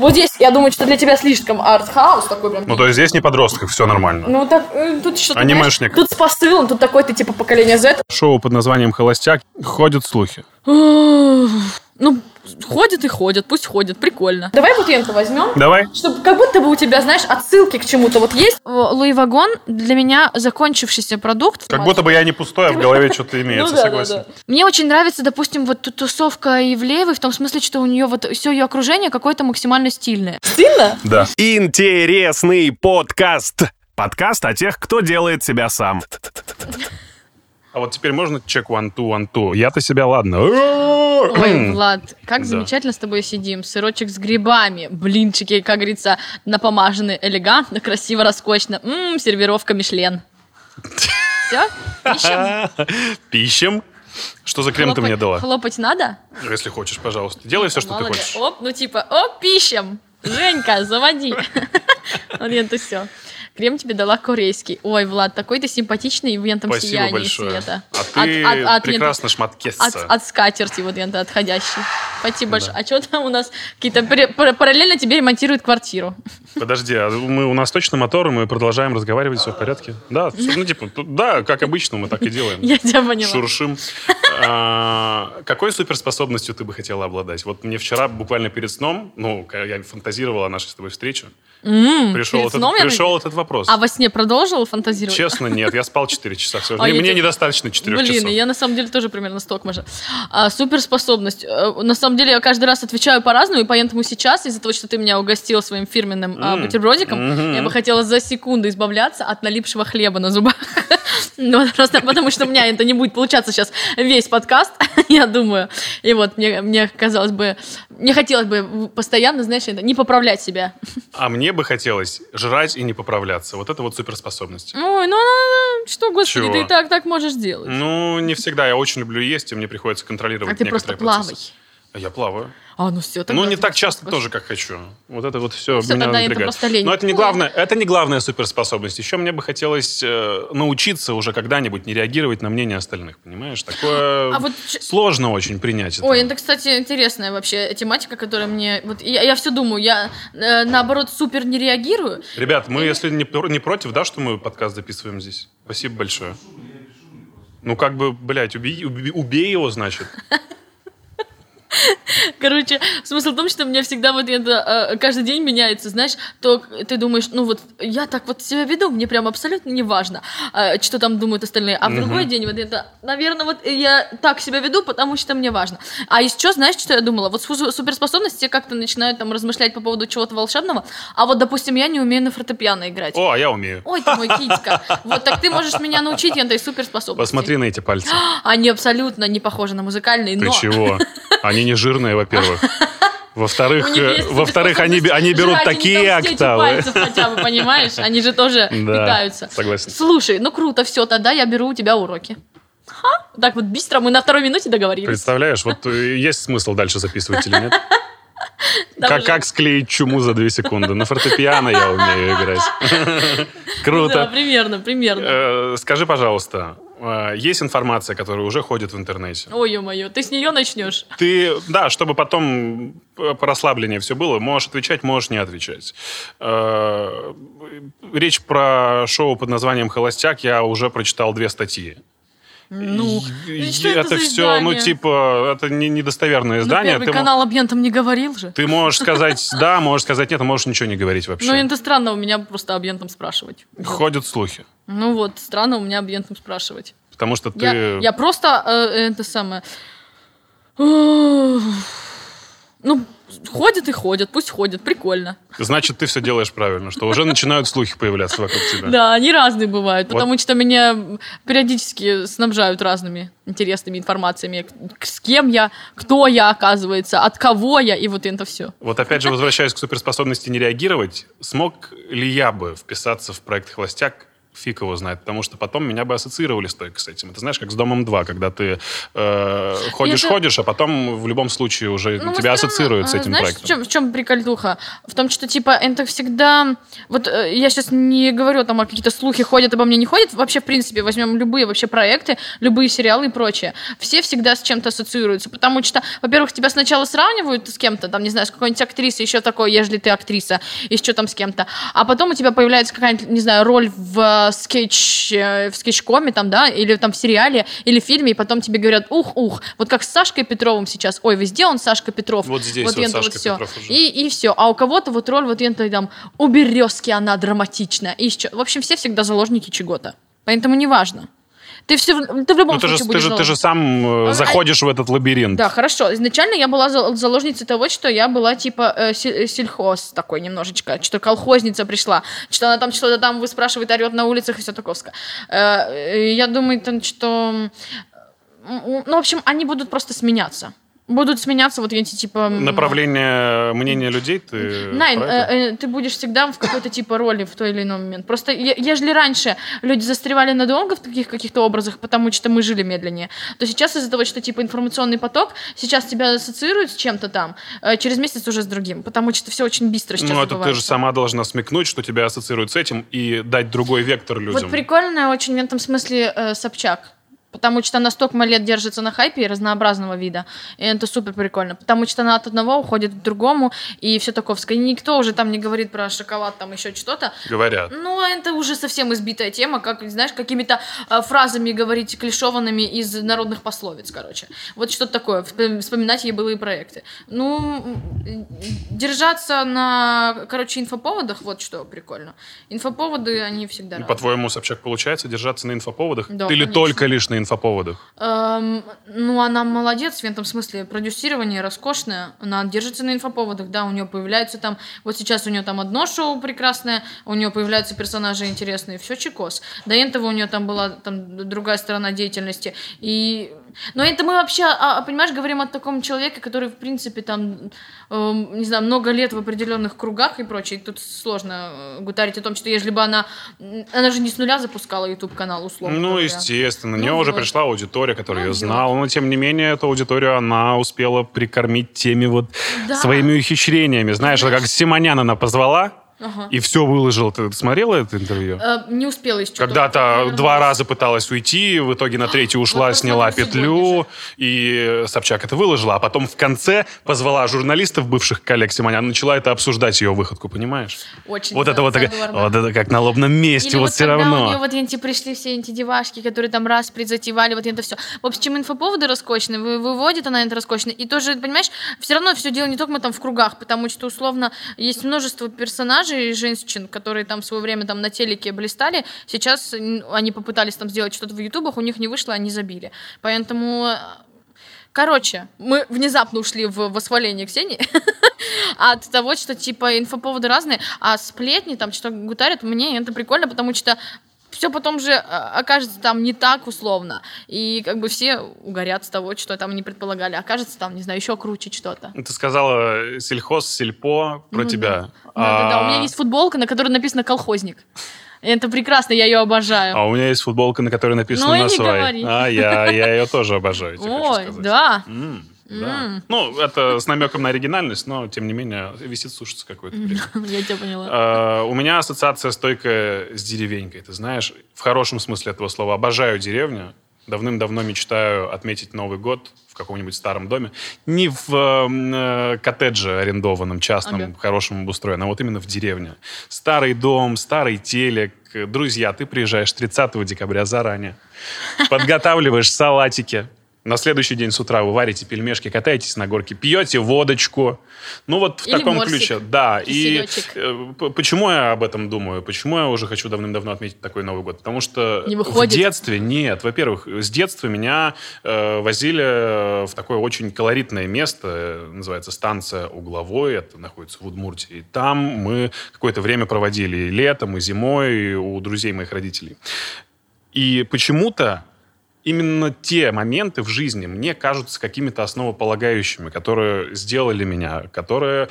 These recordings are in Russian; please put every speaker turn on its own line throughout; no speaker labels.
Вот здесь, я думаю, что для тебя слишком арт-хаус такой прям.
Ну, то есть здесь не подростков, все нормально.
Ну, так, э, тут что-то,
Анимешник.
знаешь, Тут с посылом, тут такой ты, типа, поколение Z.
Шоу под названием «Холостяк» ходят слухи.
Ну, ходят и ходят, пусть ходят, прикольно. Давай бутенку возьмем.
Давай.
Чтобы как будто бы у тебя, знаешь, отсылки к чему-то вот есть. Louis Vuitton для меня закончившийся продукт.
Как будто бы я не пустой, а в голове что-то имеется,
Ну
согласен.
Мне очень нравится, допустим, вот ту- тусовка Ивлеевой, в том смысле, что у нее вот все ее окружение какое-то максимально стильное. Стильно?
Да.
Интересный подкаст. Подкаст о тех, кто делает себя сам.
А вот теперь можно чек one two one two? Я-то себя ладно.
Ой, Влад, как
Да.
замечательно с тобой сидим. Сырочек с грибами, блинчики, как говорится, напомажены элегантно, красиво, роскошно. Ммм, сервировка Мишлен. Все? Ищем?
Пищем. Что за крем ты мне дала?
Хлопать надо?
Если хочешь, пожалуйста. Делай все, что ты хочешь.
Оп, ну типа, оп, пищем. Женька, заводи. Вот это все. Крем тебе дала корейский. Ой, Влад, такой ты симпатичный в ентом
Спасибо
сиянии
большое.
света.
А ты
От- от- от
прекрасно шматкесца.
От, от скатерти вот это отходящий. Спасибо большое. А что там у нас какие-то пар- пар- параллельно тебе ремонтируют квартиру?
Подожди, а мы, у нас точно мотор, мы продолжаем разговаривать, все в порядке? Да, всё, ну типа, да, как обычно, мы так и делаем.
Я тебя поняла.
Шуршим. А, какой суперспособностью ты бы хотела обладать? Вот мне вчера, буквально перед сном, ну, я фантазировал о нашей с тобой встрече,
М,
пришел, этот,
сном я-
пришел этот вопрос.
А во сне продолжил фантазировать?
Честно, нет, я спал 4 часа. Всё.
А
Мне,
тебе-
недостаточно 4
Блин,
часов.
я на самом деле тоже примерно столько же. А, суперспособность. Э, На самом деле я каждый раз отвечаю по-разному, и поэтому сейчас, из-за того, что ты меня угостил своим фирменным а,
М,
бутербродиком,
мгм.
я бы хотела за секунду избавляться от налипшего хлеба на зубах. Ну, просто потому что у меня это не будет получаться сейчас весь подкаст, я думаю. И вот мне, мне казалось бы, мне хотелось бы постоянно, знаешь, это, не поправлять себя.
А мне бы хотелось жрать и не поправляться. Вот это вот суперспособность.
Ой, ну, что, господи,
Чего?
ты и так, так можешь делать.
Ну, не всегда. Я очень люблю есть, и мне приходится контролировать
А ты просто плавай.
процессы. Я плаваю.
А, ну все,
ну, не так часто тоже, как хочу. Вот это вот все
Всё,
меня
это
напрягает.
лень.
Но это не
Ну,
главное, это не главная суперспособность. Еще мне бы хотелось э, научиться уже когда-нибудь не реагировать на мнение остальных, понимаешь? Такое
А вот
сложно очень принять это.
Ой, это, кстати, интересная вообще тематика, которая мне... Вот я, я все думаю, я э, наоборот супер не реагирую.
Ребят, мы, если не, не против, да, что мы подкаст записываем здесь? Спасибо большое. Ну, как бы, блядь, убей, убей, убей его, значит.
Короче, смысл в том, что у меня всегда вот это э, каждый день меняется, знаешь, то ты думаешь, ну вот я так вот себя веду, мне прям абсолютно не важно, э, что там думают остальные, а в другой день вот это, наверное, вот я так себя веду, потому что мне важно. А еще, знаешь, что я думала? Вот су- суперспособности как-то начинают там размышлять по поводу чего-то волшебного, а вот, допустим, я не умею на фортепиано играть.
О, а я умею.
Ой, ты мой китька. Вот так ты можешь меня научить этой суперспособности.
Посмотри на эти пальцы.
Они абсолютно не похожи на музыкальные,
Ты
но...
чего? Они не жирные, во-первых. Во-вторых, э, во-вторых, они, они берут такие октавы.
пальцев хотя бы, понимаешь? Они же тоже
Да,
питаются.
согласен.
Слушай, ну круто, все, тогда я беру у тебя уроки. Ха, так вот быстро, мы на второй минуте договорились.
Представляешь, вот э, есть смысл дальше записывать или нет? Как, как склеить чуму за две секунды? На фортепиано я умею играть.
Да,
Круто.
примерно, примерно.
Э, Скажи, пожалуйста, есть информация, которая уже ходит в интернете?
Ой, ё-моё, ты с нее начнешь.
Ты, да, чтобы потом э, по расслаблению все было, можешь отвечать, можешь не отвечать. Э, Речь про шоу под названием «Холостяк» я уже прочитал две статьи.
Ну,
И-
что
и
это за
все, ну,
издание?
типа, это не недостоверное
Ну,
издание.
Первый
ты,
канал Абьентом не говорил же.
ты можешь сказать да, можешь сказать нет, а можешь ничего не говорить вообще.
Ну, это странно у меня просто Абьентом спрашивать.
Ходят слухи.
Ну вот, странно у меня Абьентом спрашивать.
Потому что ты...
Я, я просто э, это самое. Ну, ходят и ходят, пусть ходят, прикольно.
Значит, ты все делаешь правильно, что уже начинают слухи появляться вокруг тебя.
Да, они разные бывают,
Вот.
потому что меня периодически снабжают разными интересными информациями. С кем я, кто я, оказывается, от кого я, и вот это все.
Вот опять же, возвращаясь к суперспособности не реагировать, смог ли я бы вписаться в проект «Холостяк» фиг его знает, потому что потом меня бы ассоциировали стойко с этим. Это знаешь, как с «Домом 2», когда ты э, ходишь-ходишь, это... а потом в любом случае уже ну, тебя ассоциируют с этим
знаешь,
проектом.
В чем, в чем прикольтуха? В том, что, типа, это всегда... Вот э, я сейчас не говорю там, о какие-то слухи ходят обо мне, не ходят. Вообще, в принципе, возьмем любые вообще проекты, любые сериалы и прочее. Все всегда с чем-то ассоциируются, потому что, во-первых, тебя сначала сравнивают с кем-то, там, не знаю, с какой-нибудь актрисой, еще такой, ежели ты актриса, еще там с кем-то. А потом у тебя появляется какая-нибудь, не знаю, роль в скетч, э, в скетчкоме там, да, или там в сериале, или в фильме, и потом тебе говорят, ух, ух, вот как с Сашкой Петровым сейчас, ой, везде он Сашка Петров.
Вот здесь вот, вот Сашка вот все. Петров уже.
И, и все. А у кого-то вот роль вот это там у Березки она драматичная. И еще. В общем, все всегда заложники чего-то. Поэтому неважно. Ты, все, ты в любом ну,
ты
случае
же,
будешь
ты же, ты же сам э, а, заходишь а, в этот лабиринт.
Да, хорошо. Изначально я была заложницей того, что я была типа э, сельхоз такой немножечко, что колхозница пришла, что она там что-то там вы спрашивает, орет на улицах и все такое. Э, я думаю, там, что... Ну, в общем, они будут просто сменяться будут сменяться вот эти типа...
Направление мнения людей ты...
Найн, э, э, ты будешь всегда в какой-то типа роли в той или иной момент. Просто ежели раньше люди застревали надолго в таких каких-то образах, потому что мы жили медленнее, то сейчас из-за того, что типа информационный поток, сейчас тебя ассоциируют с чем-то там, э, через месяц уже с другим, потому что все очень быстро сейчас
Ну, это ты же сама должна смекнуть, что тебя ассоциируют с этим, и дать другой вектор людям.
Вот прикольно очень в этом смысле э, Собчак Потому что она столько лет держится на хайпе разнообразного вида. И это супер прикольно. Потому что она от одного уходит к другому, и все таковское. И никто уже там не говорит про шоколад, там еще что-то.
Говорят.
Ну, это уже совсем избитая тема, как, знаешь, какими-то э, фразами говорить клишованными из народных пословиц, короче. Вот что-то такое. Вспоминать ей былые проекты. Ну, держаться на, короче, инфоповодах, вот что прикольно. Инфоповоды, они всегда
По-твоему, Собчак, получается держаться на инфоповодах?
Да,
Или
конечно.
только лишь на инфоповодах?
Эм, ну, она молодец в этом смысле. Продюсирование роскошное. Она держится на инфоповодах, да, у нее появляются там... Вот сейчас у нее там одно шоу прекрасное, у нее появляются персонажи интересные, все чекос. До этого у нее там была там другая сторона деятельности. И но это мы вообще, а, а, понимаешь, говорим о таком человеке, который, в принципе, там, э, не знаю, много лет в определенных кругах и прочее. Тут сложно э, гутарить о том, что если бы она... Она же не с нуля запускала YouTube-канал, условно
Ну,
говоря.
естественно. Ну, нее вот. уже пришла аудитория, которая ну, ее знала. Но, тем не менее, эту аудиторию она успела прикормить теми вот да. своими ухищрениями. Знаешь, Знаешь, как Симонян она позвала, Ага. И все выложил. Ты смотрела это интервью?
Э, не успела еще.
Когда-то два раза пыталась уйти, в итоге на третий ушла, сняла петлю, и Собчак это выложила. А потом в конце позвала журналистов, бывших коллег Симонян, начала это обсуждать, ее выходку, понимаешь?
Очень
Вот это вот, вот это как на лобном месте, вот,
вот
все равно.
у нее вот эти пришли все эти девашки, которые там раз призатевали, вот это все. В общем, инфоповоды роскошные, выводит она это роскошно. И тоже, понимаешь, все равно все дело не только мы там в кругах, потому что, условно, есть множество персонажей, персонажей женщин, которые там в свое время там на телеке блистали, сейчас они попытались там сделать что-то в ютубах, у них не вышло, они забили. Поэтому э, Короче, мы внезапно ушли в восхваление Ксении от того, что типа инфоповоды разные, а сплетни там что гутарят, мне это прикольно, потому что все потом же а, окажется там не так условно. И как бы все угорят с того, что там не предполагали. Окажется там, не знаю, еще круче что-то.
Ты сказала сельхоз, сельпо про ну, тебя. Да.
А... Да, да, У меня есть футболка, на которой написано «колхозник». Это прекрасно, я ее обожаю.
А у меня есть футболка, на которой написано ну, «Насвай». А, я, я ее тоже обожаю,
Ой, да.
Да. Ну, это с намеком на оригинальность, но, тем не менее, висит, сушится какой-то.
Я тебя поняла.
А, у меня ассоциация стойкая с деревенькой. Ты знаешь, в хорошем смысле этого слова. Обожаю деревню. Давным-давно мечтаю отметить Новый год в каком-нибудь старом доме. Не в э, коттедже арендованном, частном, ага. хорошем обустроенном, а вот именно в деревне. Старый дом, старый телек. Друзья, ты приезжаешь 30 декабря заранее. Подготавливаешь салатики, на следующий день с утра вы варите пельмешки, катаетесь на горке, пьете водочку. Ну вот в
Или
таком
морсик,
ключе. Да.
И
э, почему я об этом думаю? Почему я уже хочу давным-давно отметить такой Новый год? Потому что
не выходит.
в детстве, нет, во-первых, с детства меня э, возили в такое очень колоритное место, э, называется станция Угловой, это находится в Удмуртии. И там мы какое-то время проводили и летом, и зимой и у друзей моих родителей. И почему-то именно те моменты в жизни мне кажутся какими-то основополагающими, которые сделали меня, которые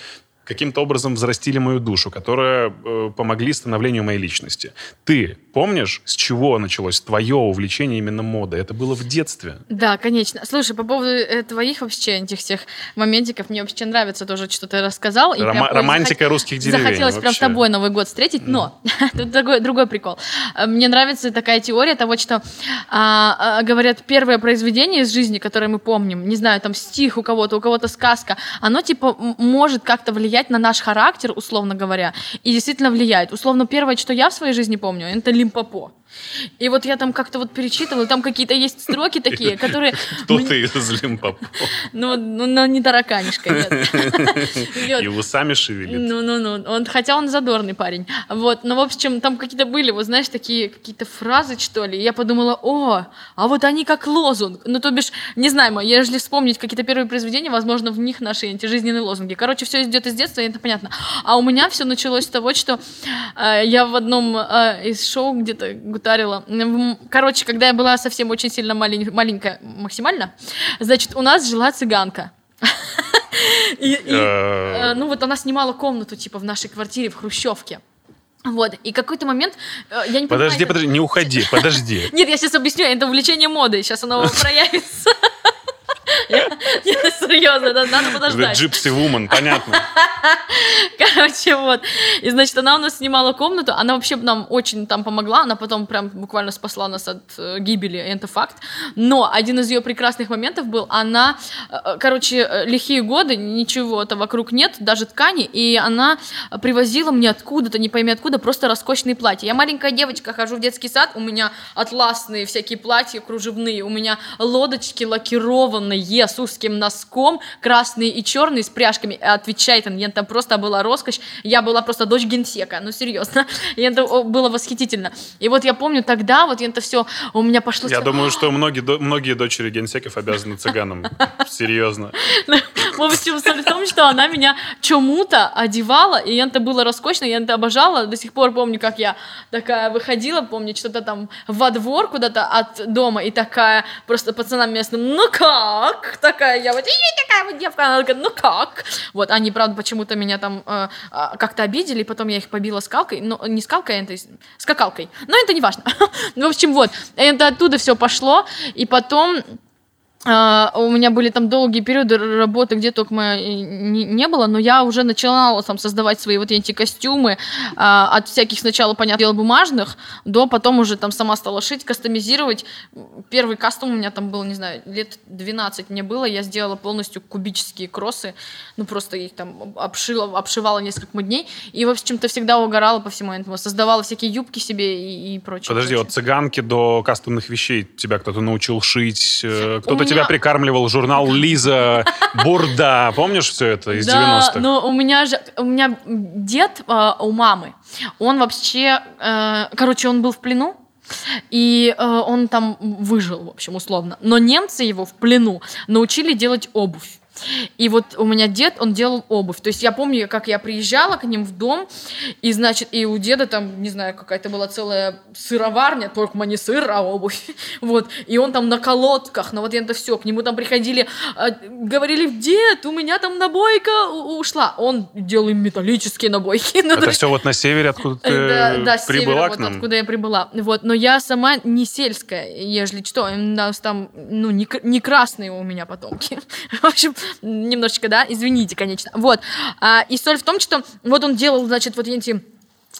каким-то образом взрастили мою душу, которые э, помогли становлению моей личности. Ты помнишь, с чего началось твое увлечение именно модой? Это было в детстве.
Да, конечно. Слушай, по поводу э, твоих вообще этих всех моментиков, мне вообще нравится тоже, что ты рассказал. и
Рома-
прям,
романтика
захот-
русских деревень.
Захотелось прям с
вообще.
тобой Новый год встретить, но тут другой, другой прикол. Э, Мне нравится такая теория того, что а, а, говорят, первое произведение из жизни, которое мы помним, не знаю, там стих у кого-то, у кого-то сказка, оно типа может как-то влиять на наш характер, условно говоря, и действительно влияет. Условно, первое, что я в своей жизни помню, это Лимпопо. И вот я там как-то вот перечитывала, там какие-то есть строки такие, которые...
Кто ты из Лимпопо?
Ну, ну, ну, не тараканишка, нет.
И усами шевелит.
Ну, ну, ну. Он, хотя он задорный парень. Вот. Но, в общем, там какие-то были, вот знаешь, такие какие-то фразы, что ли. Я подумала, о, а вот они как лозунг. Ну, то бишь, не знаю, если вспомнить какие-то первые произведения, возможно, в них наши эти жизненные лозунги. Короче, все идет из детства, и это понятно. А у меня все началось с того, что э, я в одном э, из шоу где-то гутарила. Короче, когда я была совсем очень сильно малень- маленькая, максимально, значит, у нас жила цыганка. И- и,
Э,
Э, ну вот она снимала комнату, типа, в нашей квартире в Хрущевке. Вот, и какой-то момент, э, я не понимаю...
Подожди,
это-
подожди, не уходи, подожди.
Нет, я сейчас объясню, это увлечение модой, сейчас оно проявится. Серьезно, надо подождать.
Джипси Вумен, понятно.
Короче, вот. И, значит, она у нас снимала комнату, она вообще нам очень там помогла, она потом прям буквально спасла нас от э, гибели, это факт. Но один из ее прекрасных моментов был, она, э, короче, э, лихие годы, ничего-то вокруг нет, даже ткани, и она привозила мне откуда-то, не пойми откуда, просто роскошные платья. Я маленькая девочка, хожу в детский сад, у меня атласные всякие платья кружевные, у меня лодочки лакированные с узким носком, красные и черные с пряжками. Отвечает он, это просто была роскошь. Я была просто дочь генсека, ну серьезно. Это было восхитительно. И вот я помню тогда, вот это все у меня пошло...
Я думаю, что многие, многие дочери генсеков обязаны цыганам. Серьезно.
В общем, в том, что она меня чему-то одевала, и это было роскошно, я это обожала. До сих пор помню, как я такая выходила, помню, что-то там во двор куда-то от дома, и такая просто пацанам местным, ну как? Такая я вот, и такая вот девка, она такая, ну как? Вот, они, правда, почему-то меня там э, а, как-то обидели, потом я их побила скалкой, ну, не скалкой, а это скакалкой. Но это не важно. В общем, вот, это оттуда все пошло, и потом а, у меня были там долгие периоды работы, где только и не, не было, но я уже начинала там создавать свои вот эти костюмы а, от всяких сначала, понятное дело, бумажных, до потом уже там сама стала шить, кастомизировать. Первый кастом у меня там был, не знаю, лет 12 мне было, я сделала полностью кубические кроссы, ну просто их там обшила, обшивала несколько дней, и, в общем-то, всегда угорала по всему этому, создавала всякие юбки себе и, и прочее.
Подожди,
прочее.
от цыганки до кастомных вещей тебя кто-то научил шить, э, кто-то тебя прикармливал, журнал Лиза, Бурда, помнишь все это из
да,
90-х?
но у меня же, у меня дед э, у мамы, он вообще, э, короче, он был в плену, и э, он там выжил, в общем, условно. Но немцы его в плену научили делать обувь. И вот у меня дед, он делал обувь. То есть я помню, как я приезжала к ним в дом, и, значит, и у деда там, не знаю, какая-то была целая сыроварня, только не сыр, а обувь. Вот. И он там на колодках, на вот это все. К нему там приходили, э, говорили, дед, у меня там набойка ушла. Он делал им металлические набойки. Ну, то
Это все вот на севере, откуда ты
да, да,
прибыла
севера,
к
вот
нам?
откуда я прибыла. Вот, но я сама не сельская, ежели что, у нас там, ну, не красные у меня потомки. В общем, немножечко, да, извините, конечно. Вот, А, и соль в том, что вот он делал, значит, вот эти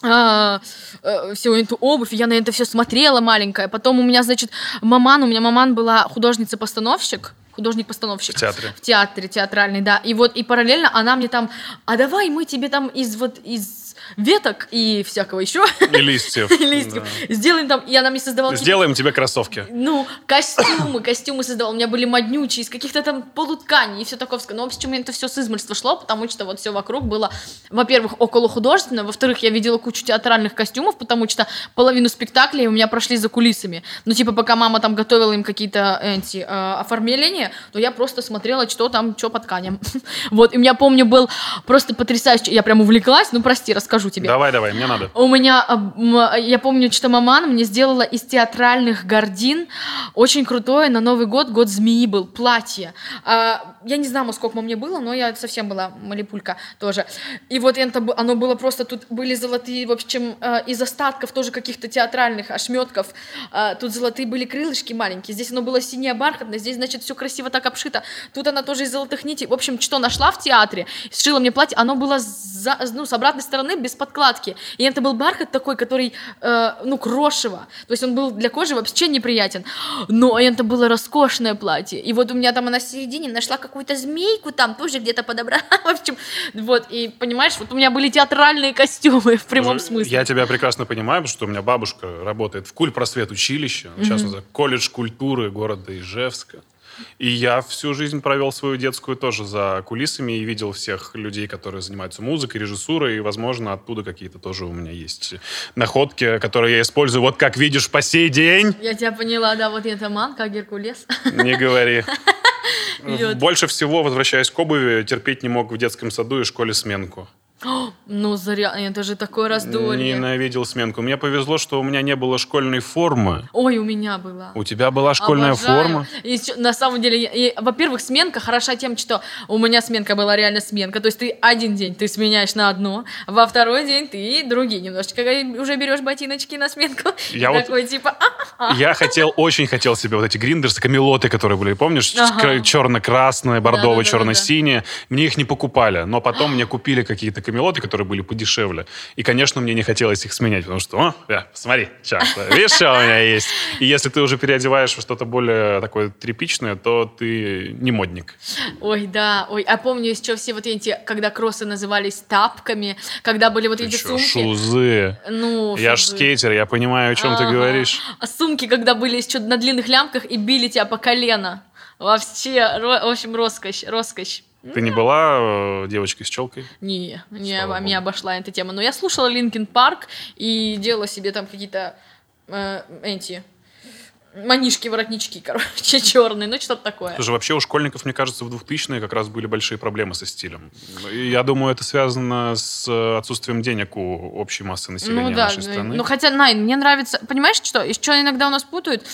а, э, всю эту обувь, я на это все смотрела маленькая. Потом у меня, значит, маман, у меня маман была художница-постановщик, художник-постановщик.
В театре.
В театре, театральный, да. И вот, и параллельно она мне там, а давай мы тебе там из вот, из веток и всякого еще
И листьев.
листьев сделаем там, и она мне создавала
Да. Сделаем тебе кроссовки.
ну, костюмы, костюмы создавала. У меня были моднючие, из каких-то там полутканей и все такое. Но, в общем, это все с измольства шло, потому что вот все вокруг было, во-первых, около художественно, во-вторых, я видела кучу театральных костюмов, потому что половину спектаклей у меня прошли за кулисами. Ну, типа, пока мама там готовила им какие-то эти э, оформления, то я просто смотрела, что там, что по тканям. Вот, и у меня, помню, был просто потрясающий, я прям увлеклась, ну, прости, рассказывать расскажу тебе.
Давай, давай, мне надо.
У меня, а, м, я помню, что маман мне сделала из театральных гордин очень крутое на Новый год, год змеи был, платье. А, я не знаю, сколько мне было, но я совсем была малипулька тоже. И вот это, оно было просто, тут были золотые, в общем, из остатков тоже каких-то театральных ошметков. Тут золотые были крылышки маленькие, здесь оно было синее бархатное, здесь, значит, все красиво так обшито. Тут она тоже из золотых нитей. В общем, что нашла в театре, сшила мне платье, оно было за- ну, с обратной стороны без подкладки. И это был бархат такой, который, э, ну, крошево. То есть он был для кожи вообще неприятен. Но это было роскошное платье. И вот у меня там она в середине нашла какую-то змейку там, тоже где-то подобрала. В общем, вот, и понимаешь, вот у меня были театральные костюмы в прямом
Уже-
смысле.
Я тебя прекрасно понимаю, потому что у меня бабушка работает в Культпросвет училище, сейчас называется колледж культуры города Ижевска. И я всю жизнь провел свою детскую тоже за кулисами и видел всех людей, которые занимаются музыкой, режиссурой, и, возможно, оттуда какие-то тоже у меня есть находки, которые я использую, вот как видишь, по сей день.
Я тебя поняла, да, вот это манка, Геркулес.
Не говори. Больше всего, возвращаясь к обуви, терпеть не мог в детском саду и школе сменку.
Ну, зря, это же такое раздолье.
Ненавидел сменку. Мне повезло, что у меня не было школьной формы.
Ой, у меня была.
У тебя была школьная
Обожаю.
форма?
И на самом деле, во-первых, сменка хороша тем, что у меня сменка была реально сменка. То есть ты один день ты сменяешь на одно, во второй день ты другие немножечко уже берешь ботиночки на сменку.
Я вот-
такой типа,
Я хотел, очень хотел себе вот эти гриндерсы, камелоты, которые были, помнишь?
Ага.
Черно-красные,
Да-да-да-да-да.
черно-синие. Мне их не покупали, но потом мне купили какие-то камелоты, которые были подешевле. И, конечно, мне не хотелось их сменять, потому что, о, э, посмотри, сейчас, видишь, что у меня есть? И если ты уже переодеваешь во что-то более такое тряпичное, то ты не модник.
Ой, да, ой, а помню еще все вот эти, когда кроссы назывались тапками, когда были вот
Ты
эти
чё,
сумки.
шузы.
Ну,
Я ж
шузы.
скейтер, я понимаю, о чем ты
Ага.
говоришь.
А сумки, когда были еще на длинных лямках и били тебя по колено. Вообще, в общем, роскошь, роскошь.
Ты не была э, девочкой с челкой?
Не, не
Слава
меня
богу.
обошла эта тема. Но я слушала Linkin Park и делала себе там какие-то э, эти манишки-воротнички, короче, черные, ну что-то такое.
Слушай, вообще у школьников, мне кажется, в 2000-е как раз были большие проблемы со стилем. И я думаю, это связано с э, отсутствием денег у общей массы населения
Ну да,
нашей страны.
ну хотя, Найн, мне нравится, понимаешь, что, еще иногда у нас путают,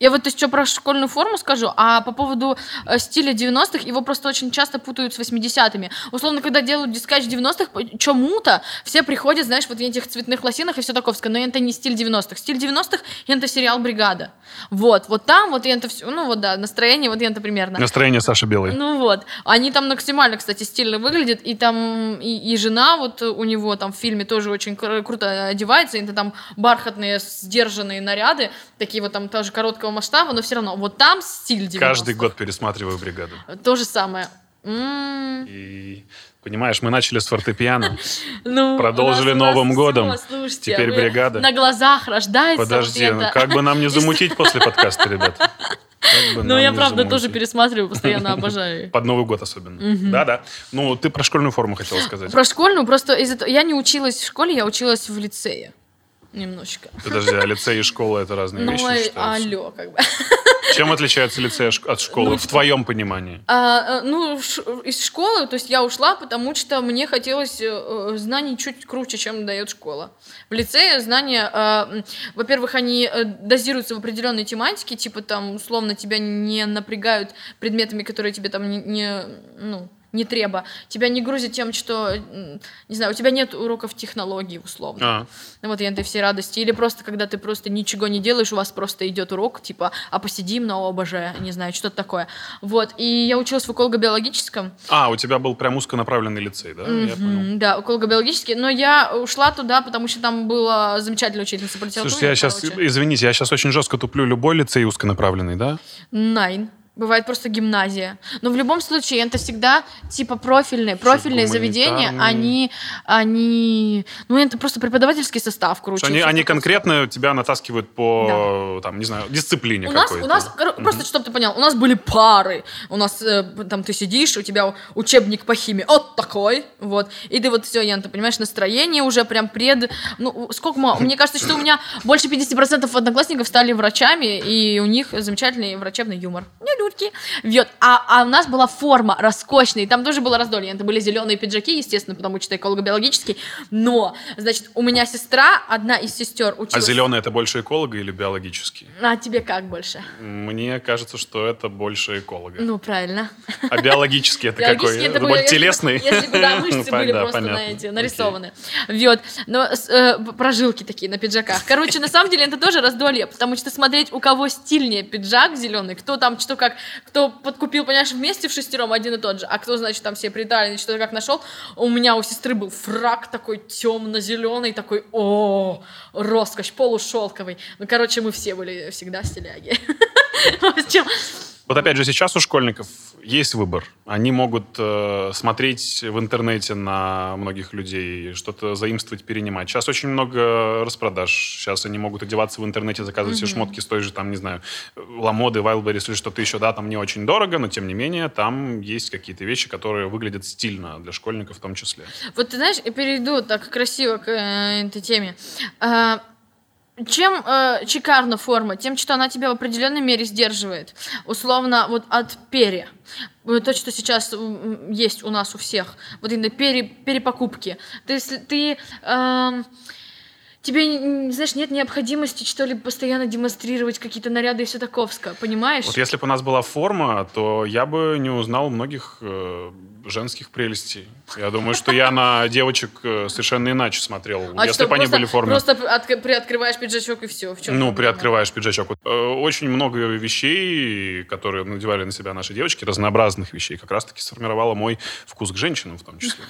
я вот еще про школьную форму скажу, а по поводу э, стиля 90-х, его просто очень часто путают с 80-ми. Условно, когда делают дискач 90-х, по- чему-то все приходят, знаешь, вот в этих цветных лосинах и все таковское, но это не стиль 90-х. Стиль 90-х — это сериал «Бригада». Вот, вот там, вот это все, ну вот да, настроение, вот это примерно.
Настроение Саши Белой.
Ну вот, они там максимально, кстати, стильно выглядят, и там и, и жена вот у него там в фильме тоже очень кру- круто одевается, и это там бархатные, сдержанные наряды, такие вот там тоже короткого масштаба, но все равно, вот там стиль 90
Каждый год пересматриваю бригаду.
То же самое. М,
И понимаешь, мы начали с фортепиано.
Ну,
Продолжили
нас- нас
Новым
всё,
годом.
слушайте,
Теперь бригада.
На глазах рождается.
Подожди,
вот
ну
это.
как бы нам не замутить после подкаста, ребят? Как бы
Ну, я правда тоже
замутить?
пересматриваю, постоянно обожаю.
Под Новый год особенно. Да-да. Ну, ты про школьную форму хотела сказать.
Про школьную, просто из-за того, я не училась в школе, я училась в лицее. Немножечко.
Подожди, а лицей и школа — это разные
Ну,
вещи считаются?
алло, как бы.
Чем отличается лицей от от школы, в твоем понимании?
А, э, ну, из школы, то есть я ушла, потому что мне хотелось э, э, знаний чуть круче, чем дает школа. В лицее знания, м, во-первых, они дозируются в определенной тематике, типа там, условно, тебя не напрягают предметами, которые тебе там не, не, ну, не треба. Тебя не грузят тем, что, не знаю, у тебя нет уроков технологий, условно.
А,
Ну вот и этой всей радости. Или просто, когда ты просто ничего не делаешь, у вас просто идет урок, типа, а посидим на ОБЖ, не знаю, что-то такое. Вот, и я училась в эколого-биологическом.
А, у тебя был прям узконаправленный лицей, да? Я понял.
Мгм, да, эколого-биологический, но я ушла туда, потому что там была замечательная учительница по литературе.
Слушайте, я сейчас,
короче.
извините, я сейчас очень жестко туплю любой лицей узконаправленный, да?
Найн. Бывает просто гимназия. Но в любом случае, это всегда типа профильные. Профильные заведения, они, они... Ну, это просто преподавательский состав, короче.
Они, они конкретно тебя натаскивают по, там, не знаю, дисциплине
У нас, у нас, коро- просто чтобы ты понял, у нас были пары. У нас э, там ты сидишь, у тебя учебник по химии, вот такой, вот. И ты вот все, Ян, ты понимаешь, настроение уже прям пред... Ну, сколько мо- Мне кажется, что у меня больше 50% одноклассников стали врачами, и у них замечательный врачебный юмор. Не тетюрки. Вот. А, а у нас была форма роскошная, и там тоже было раздолье. Это были зеленые пиджаки, естественно, потому что эколого-биологический. Но, значит, у меня сестра, одна из сестер
А
училась...
зеленый это больше эколога или биологический?
А тебе как больше?
Мне кажется, что это больше эколога.
Ну, правильно.
А биологический это какой?
Это бы-
телесный?
Если бы, да, мышцы были просто на эти, нарисованы. Вот. Но э, прожилки такие на пиджаках. Короче, на самом деле это тоже раздолье, потому что смотреть, у кого стильнее пиджак зеленый, кто там что как, кто подкупил, понимаешь, вместе в шестером один и тот же, а кто, значит, там все придали, что как нашел. У меня у сестры был фрак такой темно-зеленый, такой, о, роскошь, полушелковый. Ну, короче, мы все были всегда стиляги. В общем,
Вот опять же, сейчас у школьников есть выбор. Они могут э, смотреть в интернете на многих людей, что-то заимствовать, перенимать. Сейчас очень много распродаж. Сейчас они могут одеваться в интернете, заказывать себе шмотки с той же, там, не знаю, Ламоды, Wildberries или что-то еще. Да, там не очень дорого, но тем не менее там есть какие-то вещи, которые выглядят стильно для школьников в том числе.
Вот ты знаешь, я перейду так красиво к э, этой теме. А, чем э, шикарна форма? Тем, что она тебя в определенной мере сдерживает. Условно, вот от перья. Э, То, что сейчас есть у нас у всех. Вот именно пере, перепокупки. То есть ты... эм, Тебе, знаешь, нет необходимости, что ли, постоянно демонстрировать какие-то наряды и все таковское, понимаешь?
Вот если бы у нас была форма, то я бы не узнал многих э, женских прелестей. Я думаю, что я на девочек э, совершенно иначе смотрел,
А
если бы они были в форме.
Просто отк- приоткрываешь пиджачок и все. В чем
Ну, приоткрываешь пиджачок. Э, Очень много вещей, которые надевали на себя наши девочки, разнообразных вещей, как раз-таки сформировало мой вкус к женщинам в том числе.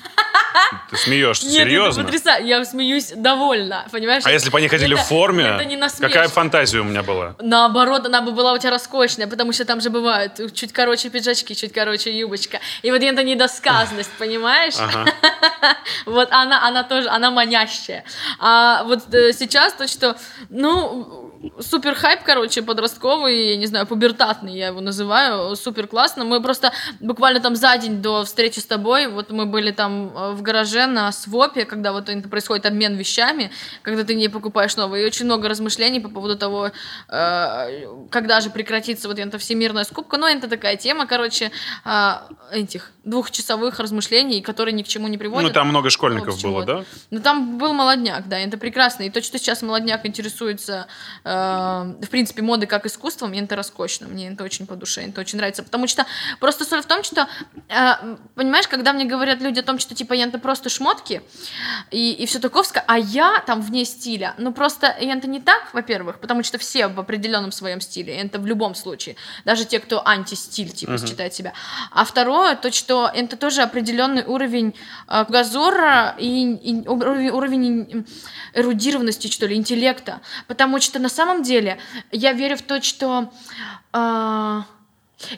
Ты смеешься,
Нет,
серьезно?
это. Я смеюсь довольно, понимаешь?
А если бы они ходили
Это-
в форме,
это не насмешка.
какая фантазия у меня была?
Наоборот, она бы была у тебя роскошная, потому что там же бывают чуть короче пиджачки, чуть короче юбочка. И вот это недосказанность, понимаешь?
Ага.
Вот она, она тоже, она манящая. А вот э, сейчас то, что, ну, супер хайп, короче, подростковый, я не знаю, пубертатный я его называю, супер классно. Мы просто буквально там за день до встречи с тобой, вот мы были там э, в гараже на свопе, когда вот это происходит обмен вещами, когда ты не покупаешь новые, и очень много размышлений по поводу того, э, когда же прекратится вот эта всемирная скупка. Ну, это такая тема, короче, э, этих двухчасовых размышлений, которые ни к чему не приводят.
Ну, там много школьников было, да?
Ну, там был молодняк, да, это прекрасно. И то, что сейчас молодняк интересуется, в принципе, модой как искусством, мне это роскошно, мне это очень по душе, это очень нравится. Потому что просто соль в том, что, э, понимаешь, когда мне говорят люди о том, что, типа, это просто шмотки и, и все таковское, а я там вне стиля, ну, просто это не так, во-первых, потому что все в определенном своем стиле, это в любом случае, даже те, кто антистиль, типа, считает себя. А второе, то, что это тоже определенный уровень э, газора и, и уровень, уровень эрудированности, что ли, интеллекта. Потому что на самом деле я верю в то, что э,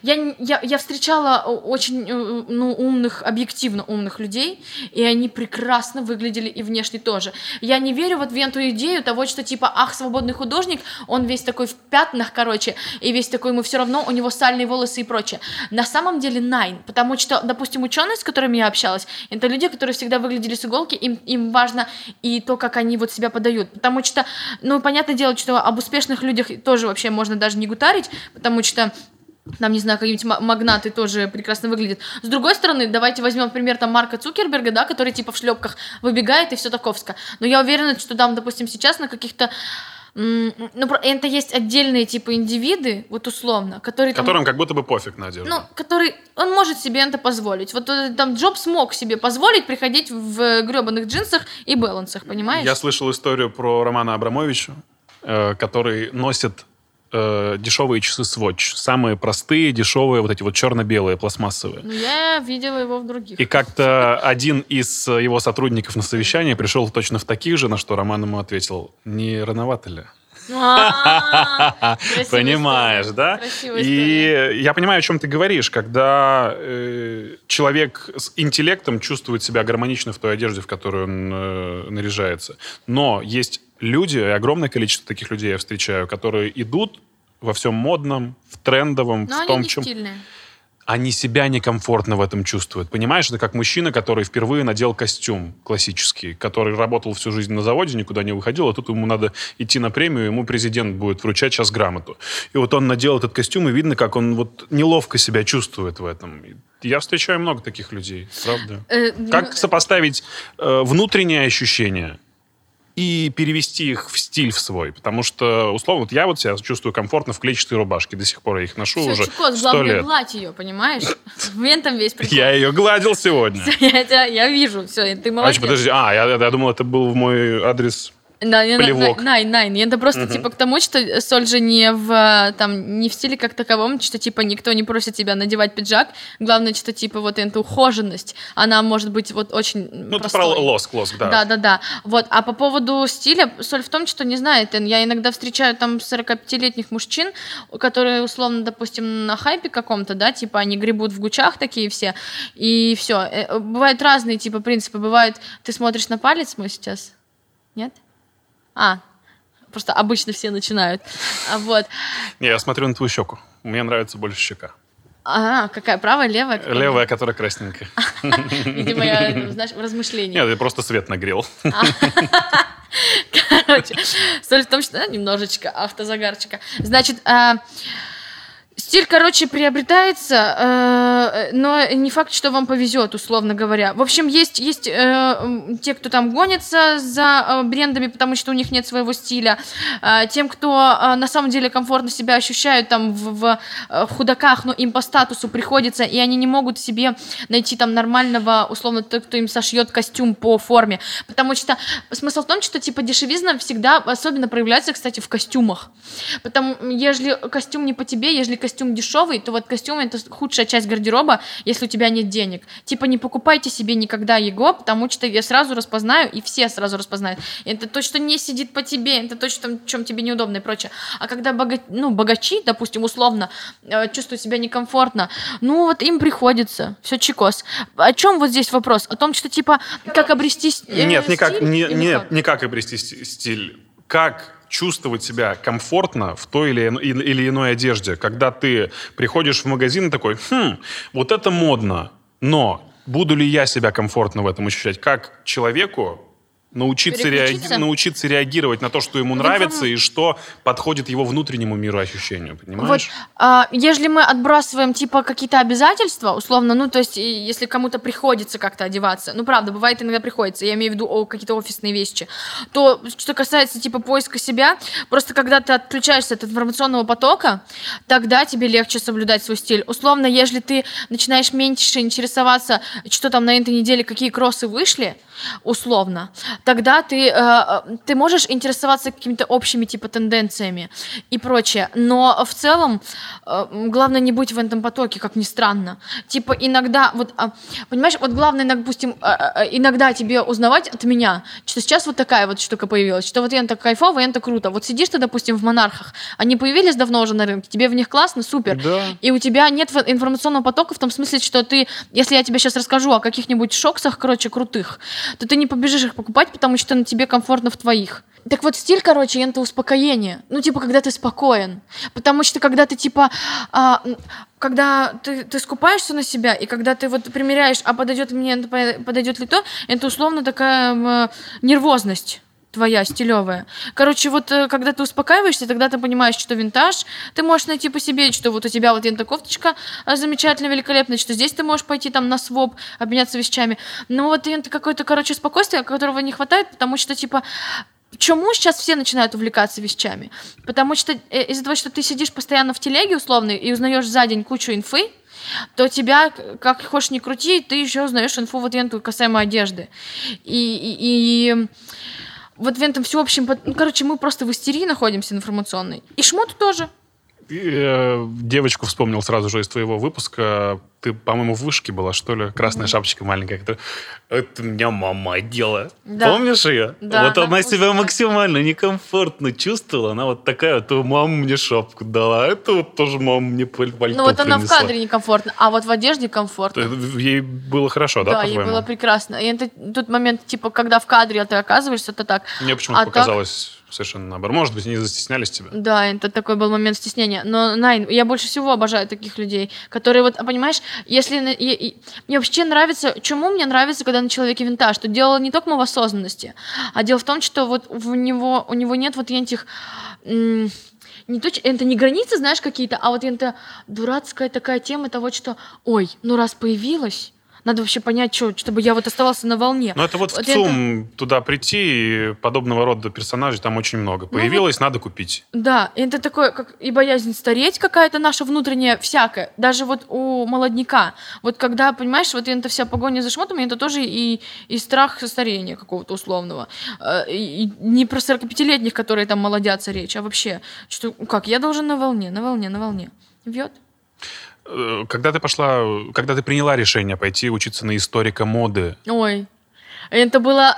я, я, я встречала о- очень э, ну, умных, объективно умных людей, и они прекрасно выглядели и внешне тоже. Я не верю вот в эту идею того, что типа, ах, свободный художник, он весь такой в пятнах, короче, и весь такой, ему все равно, у него сальные волосы и прочее. На самом деле найн, потому что, допустим, ученые, с которыми я общалась, это люди, которые всегда выглядели с иголки, им, им важно и то, как они вот себя подают, потому что, ну, понятное дело, что об успешных людях тоже вообще можно даже не гутарить, потому что там, не знаю, какие-нибудь ма- магнаты тоже прекрасно выглядят. С другой стороны, давайте возьмем, например, там Марка Цукерберга, да, который типа в шлепках выбегает и все таковско. Но я уверена, что там, допустим, сейчас на каких-то ну, это есть отдельные типа индивиды, вот условно, которые там,
Которым как будто бы пофиг на одежду.
ну, который, он может себе это позволить. Вот э, там Джобс мог себе позволить приходить в гребаных джинсах и балансах, понимаешь?
Я слышал историю про Романа Абрамовича, э, который носит э, дешевые часы Swatch. Самые простые, дешевые, вот эти вот черно-белые, пластмассовые.
Ну, я видела его в других.
И как-то один из э, его сотрудников на совещание пришел точно в таких же, на что Роман ему ответил, не рановато ли?
А,
Понимаешь, да? И я понимаю, о чем ты говоришь, когда э, человек с интеллектом чувствует себя гармонично в той одежде, в которую он э, наряжается. Но есть люди, и огромное количество таких людей я встречаю, которые идут во всем модном, в трендовом,
Но
в том, чем...
стильные.
они себя некомфортно в этом чувствуют. Понимаешь, это как мужчина, который впервые надел костюм классический, который работал всю жизнь на заводе, никуда не выходил, а тут ему надо идти на премию, ему президент будет вручать сейчас грамоту. И вот он надел этот костюм, и видно, как он вот неловко себя чувствует в этом. Я встречаю много таких людей, правда.
Э,
Как
ну,
сопоставить э, внутренние ощущения и перевести их в стиль в свой? Потому что, условно, вот я вот себя чувствую комфортно в клетчатой рубашке. До сих пор я их ношу
всё,
уже
Чикос,
сто
главное,
лет.
гладь ее, понимаешь? В этом весь прикол.
Я ее гладил сегодня.
Я вижу, все, ты
А,
молодец.
подожди, а, я думал, это был в мой адрес.
Да,
Плевок.
Найн, найн. Это просто типа к тому, что соль же не в э, там не в стиле как таковом, что типа никто не просит тебя надевать пиджак. Главное, что типа вот эта ухоженность, она может быть вот очень
Ну,
простой.
про лоск, лоск, да.
Да, да, да. Вот. А по поводу стиля, соль в том, что не знаю, Тен, я иногда встречаю там 45-летних мужчин, которые, условно, допустим, на хайпе каком-то, да, типа они гребут в гучах такие все, и все. Бывают разные типа принципы. Бывает, ты смотришь на палец мой сейчас? Нет? А, просто обычно все начинают. А, вот.
Не, я смотрю на твою щеку. Мне нравится больше щека.
А, какая, правая, левая? Какая?
Левая, которая красненькая.
Видимо, я, знаешь, в размышлении.
Нет, я просто свет нагрел.
Короче, соль в том, что да, немножечко автозагарчика. Значит, а, стиль, короче, приобретается, э, но не факт, что вам повезет, условно говоря. В общем, есть, есть э, те, кто там гонится за э, брендами, потому что у них нет своего стиля. А, тем, кто э, на самом деле комфортно себя ощущают там в, в, э, в худаках, но им по статусу приходится, и они не могут себе найти там нормального, условно, тот, кто им сошьет костюм по форме. Потому что смысл в том, что типа дешевизна всегда особенно проявляется, кстати, в костюмах. Потому, если костюм не по тебе, если костюм дешевый, то вот костюм это худшая часть гардероба, если у тебя нет денег. Типа не покупайте себе никогда его, потому что я сразу распознаю, и все сразу распознают. Это то, что не сидит по тебе, это то, что, в чем тебе неудобно и прочее. А когда бога- ну, богачи, допустим, условно, э, чувствуют себя некомфортно, ну вот им приходится. Все чекос. О чем вот здесь вопрос? О том, что типа, как обрести э,
Нет, никак,
стиль
не,
или
нет,
как?
не как обрести ст- стиль. Как чувствовать себя комфортно в той или, или иной одежде, когда ты приходишь в магазин и такой, хм, вот это модно, но буду ли я себя комфортно в этом ощущать? Как человеку научиться, реаги- научиться реагировать на то, что ему нравится и что подходит его внутреннему миру ощущению,
Вот,
понимаешь?
а, если мы отбрасываем, типа, какие-то обязательства, условно, ну, то есть, если кому-то приходится как-то одеваться, ну, правда, бывает иногда приходится, я имею в виду о, какие-то офисные вещи, то, что касается, типа, поиска себя, просто когда ты отключаешься от информационного потока, тогда тебе легче соблюдать свой стиль. Условно, если ты начинаешь меньше интересоваться, что там на этой неделе, какие кроссы вышли, условно, тогда ты, э, э, ты можешь интересоваться какими-то общими типа тенденциями и прочее. Но в целом э, главное не быть в этом потоке, как ни странно. Типа иногда, вот, а, понимаешь, вот главное, допустим, э, э, иногда тебе узнавать от меня, что сейчас вот такая вот штука появилась, что вот это кайфово, это круто. Вот сидишь ты, допустим, в монархах, они появились давно уже на рынке, тебе в них классно, супер.
Да.
И у тебя нет информационного потока в том смысле, что ты, если я тебе сейчас расскажу о каких-нибудь шоксах, короче, крутых, то ты не побежишь их покупать, потому что на тебе комфортно в твоих. Так вот, стиль, короче, это успокоение. Ну, типа, когда ты спокоен. Потому что, когда ты, типа, а, когда ты, ты скупаешься на себя, и когда ты вот примеряешь, а подойдет мне, подойдет ли то, это условно такая э, нервозность твоя стилевая. Короче, вот э, когда ты успокаиваешься, тогда ты понимаешь, что винтаж, ты можешь найти по себе, что вот у тебя вот эта кофточка а, замечательная, великолепная, что здесь ты можешь пойти там на своп, обменяться вещами. Но вот это какое-то, короче, спокойствие, которого не хватает, потому что, типа, Почему сейчас все начинают увлекаться вещами? Потому что э, из-за того, что ты сидишь постоянно в телеге условно и узнаешь за день кучу инфы, то тебя, как хочешь не крути, ты еще узнаешь инфу вот эту касаемо одежды. И, и- и в этом всеобщем... Ну, короче, мы просто в истерии находимся информационной. И шмот тоже.
Э, девочку вспомнил сразу же из твоего выпуска. Ты, по-моему, в вышке была, что ли? Красная шапочка маленькая. которая, Это меня мама одела.
Да.
Помнишь ее?
Да,
вот
да,
она себя
помню.
максимально некомфортно чувствовала. Она вот такая, то мама мне шапку дала, а это вот тоже мама мне паль- пальто
Ну вот она в
принесла».
кадре некомфортно, а вот в одежде комфортно.
Это Ей было хорошо, да,
Да, ей было прекрасно. И это тот момент, типа, когда в кадре ты оказываешься, это так.
Мне почему-то
А так-
показалось, совершенно наоборот. Может быть, они застеснялись тебя.
Да, это такой был момент стеснения. Но, Найн, я больше всего обожаю таких людей, которые вот, а понимаешь, если... и- и- мне вообще нравится... Чему мне нравится, когда на человеке винтаж? Что дело не только в осознанности, а дело в том, что вот в него, у него нет вот этих... м, не то, это не границы, знаешь, какие-то, а вот это дурацкая такая тема того, что, ой, ну раз появилась, надо вообще понять, что, чтобы я вот оставался на волне.
Но это вот, в
Вот это-
ЦУМ туда прийти, и подобного рода персонажей там очень много.
Ну
Появилось, надо купить.
Да, и это такое, как и боязнь стареть какая-то наша внутренняя, всякая. Даже вот у молодняка. Вот когда, понимаешь, вот эта вся погоня за шмотами, это тоже и, и страх старения какого-то условного. Э, и не про 45-летних, которые там молодятся речь, а вообще, что, как, я должен на волне, на волне, на волне. Вьет?
Э, Когда ты пошла, когда ты приняла решение пойти учиться на историка моды,
Ой. Это было,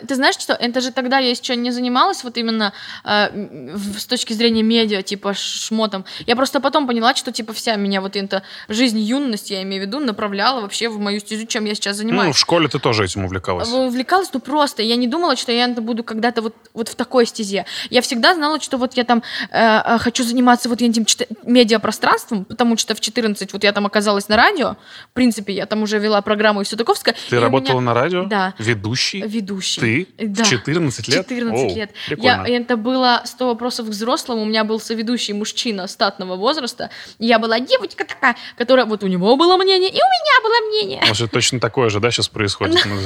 э, ты знаешь что, это же тогда я еще не занималась вот именно э, в- с точки зрения медиа, типа шмотом. Я просто потом поняла, что типа вся меня вот эта жизнь, юность, я имею в виду, направляла вообще в мою стезю, чем я сейчас
ну,
занимаюсь.
в школе ты тоже этим увлекалась.
Увлекалась, ну просто. Я не думала, что я это буду когда-то вот, вот в такой стезе. Я всегда знала, что вот я там э, э, хочу заниматься вот этим медиапространством, потому что в 14 вот я там оказалась на радио. В принципе, я там уже вела программу из Сутаковска.
Ты
и у
работала
меня-
на радио?
Да.
Ведущий?
Ведущий.
Ты?
Да.
В 14 лет?
14
Оу,
лет.
Прикольно.
Я, это было 100 вопросов к взрослому. У меня был соведущий мужчина статного возраста. Я была девочка такая, которая... Вот у него было мнение, и у меня было мнение.
Может, точно такое же, да, сейчас происходит? Мы,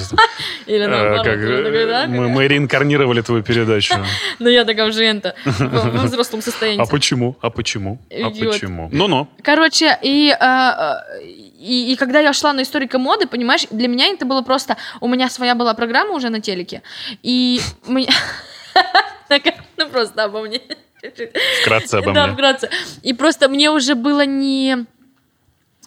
Или наоборот.
мы, реинкарнировали твою передачу.
Но я такая уже это, в- взрослом состоянии.
А почему? А почему? А почему? Ну-ну.
Короче, и, э, э, и, и когда я шла на историка моды, понимаешь, для меня это было просто... У меня своя была программа уже на телеке, и. Ну, просто обо мне.
Вкратце обо
Да,
мне.
вкратце. И просто мне уже было не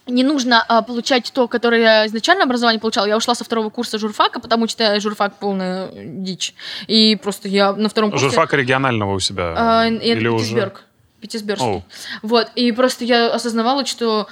не нужно а, получать то, которое я изначально образование получала. Я ушла со второго курса журфака, потому что журфак полная дичь. И просто я на втором курсе...
Журфака регионального у себя?
А,
Или уже?
Питтсберг. Питтсбергский.
Оу.
Вот, и просто я осознавала, что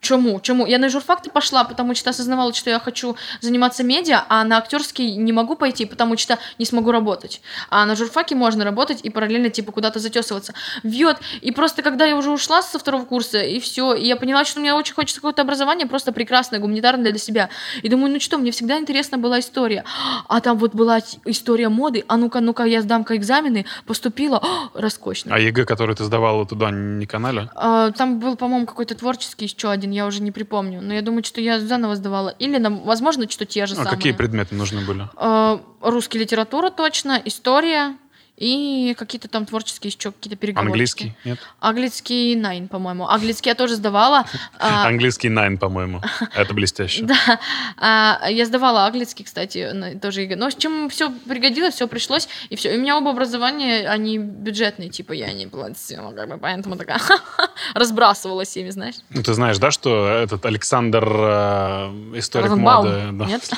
чему, чему. Я на журфак пошла, потому что осознавала, что я хочу заниматься медиа, а на актерский не могу пойти, потому что не смогу работать. А на журфаке можно работать и параллельно типа куда-то затесываться. Вьет. И просто когда я уже ушла со второго курса, и все, и я поняла, что мне очень хочется какое-то образование, просто прекрасное, гуманитарное для себя. И думаю, ну что, мне всегда интересна была история. А там вот была история моды. А ну-ка, ну-ка, я сдам-ка экзамены, поступила. О, роскошно.
А ЕГЭ, который ты сдавала туда, не канал?
А, Там был, по-моему, какой-то творческий еще один, я уже не припомню. Но я думаю, что я заново сдавала. Или, нам- возможно, что те же
А
самые.
какие предметы нужны были?
А, Русский литература точно, история и какие-то там творческие еще какие-то переговоры.
Английский? Нет?
Английский nein, по-моему. Английский я тоже сдавала. А,
Английский nein, по-моему. Это блестяще.
Да, А, я сдавала английский, кстати, тоже ЕГЭ. Но с чем все пригодилось, все пришлось, и все. И у меня оба образования, они бюджетные, типа я не платила, как бы, поэтому такая разбрасывалась ими, знаешь.
Ну, ты знаешь, да, что этот Александр, э, историк моды...
нет?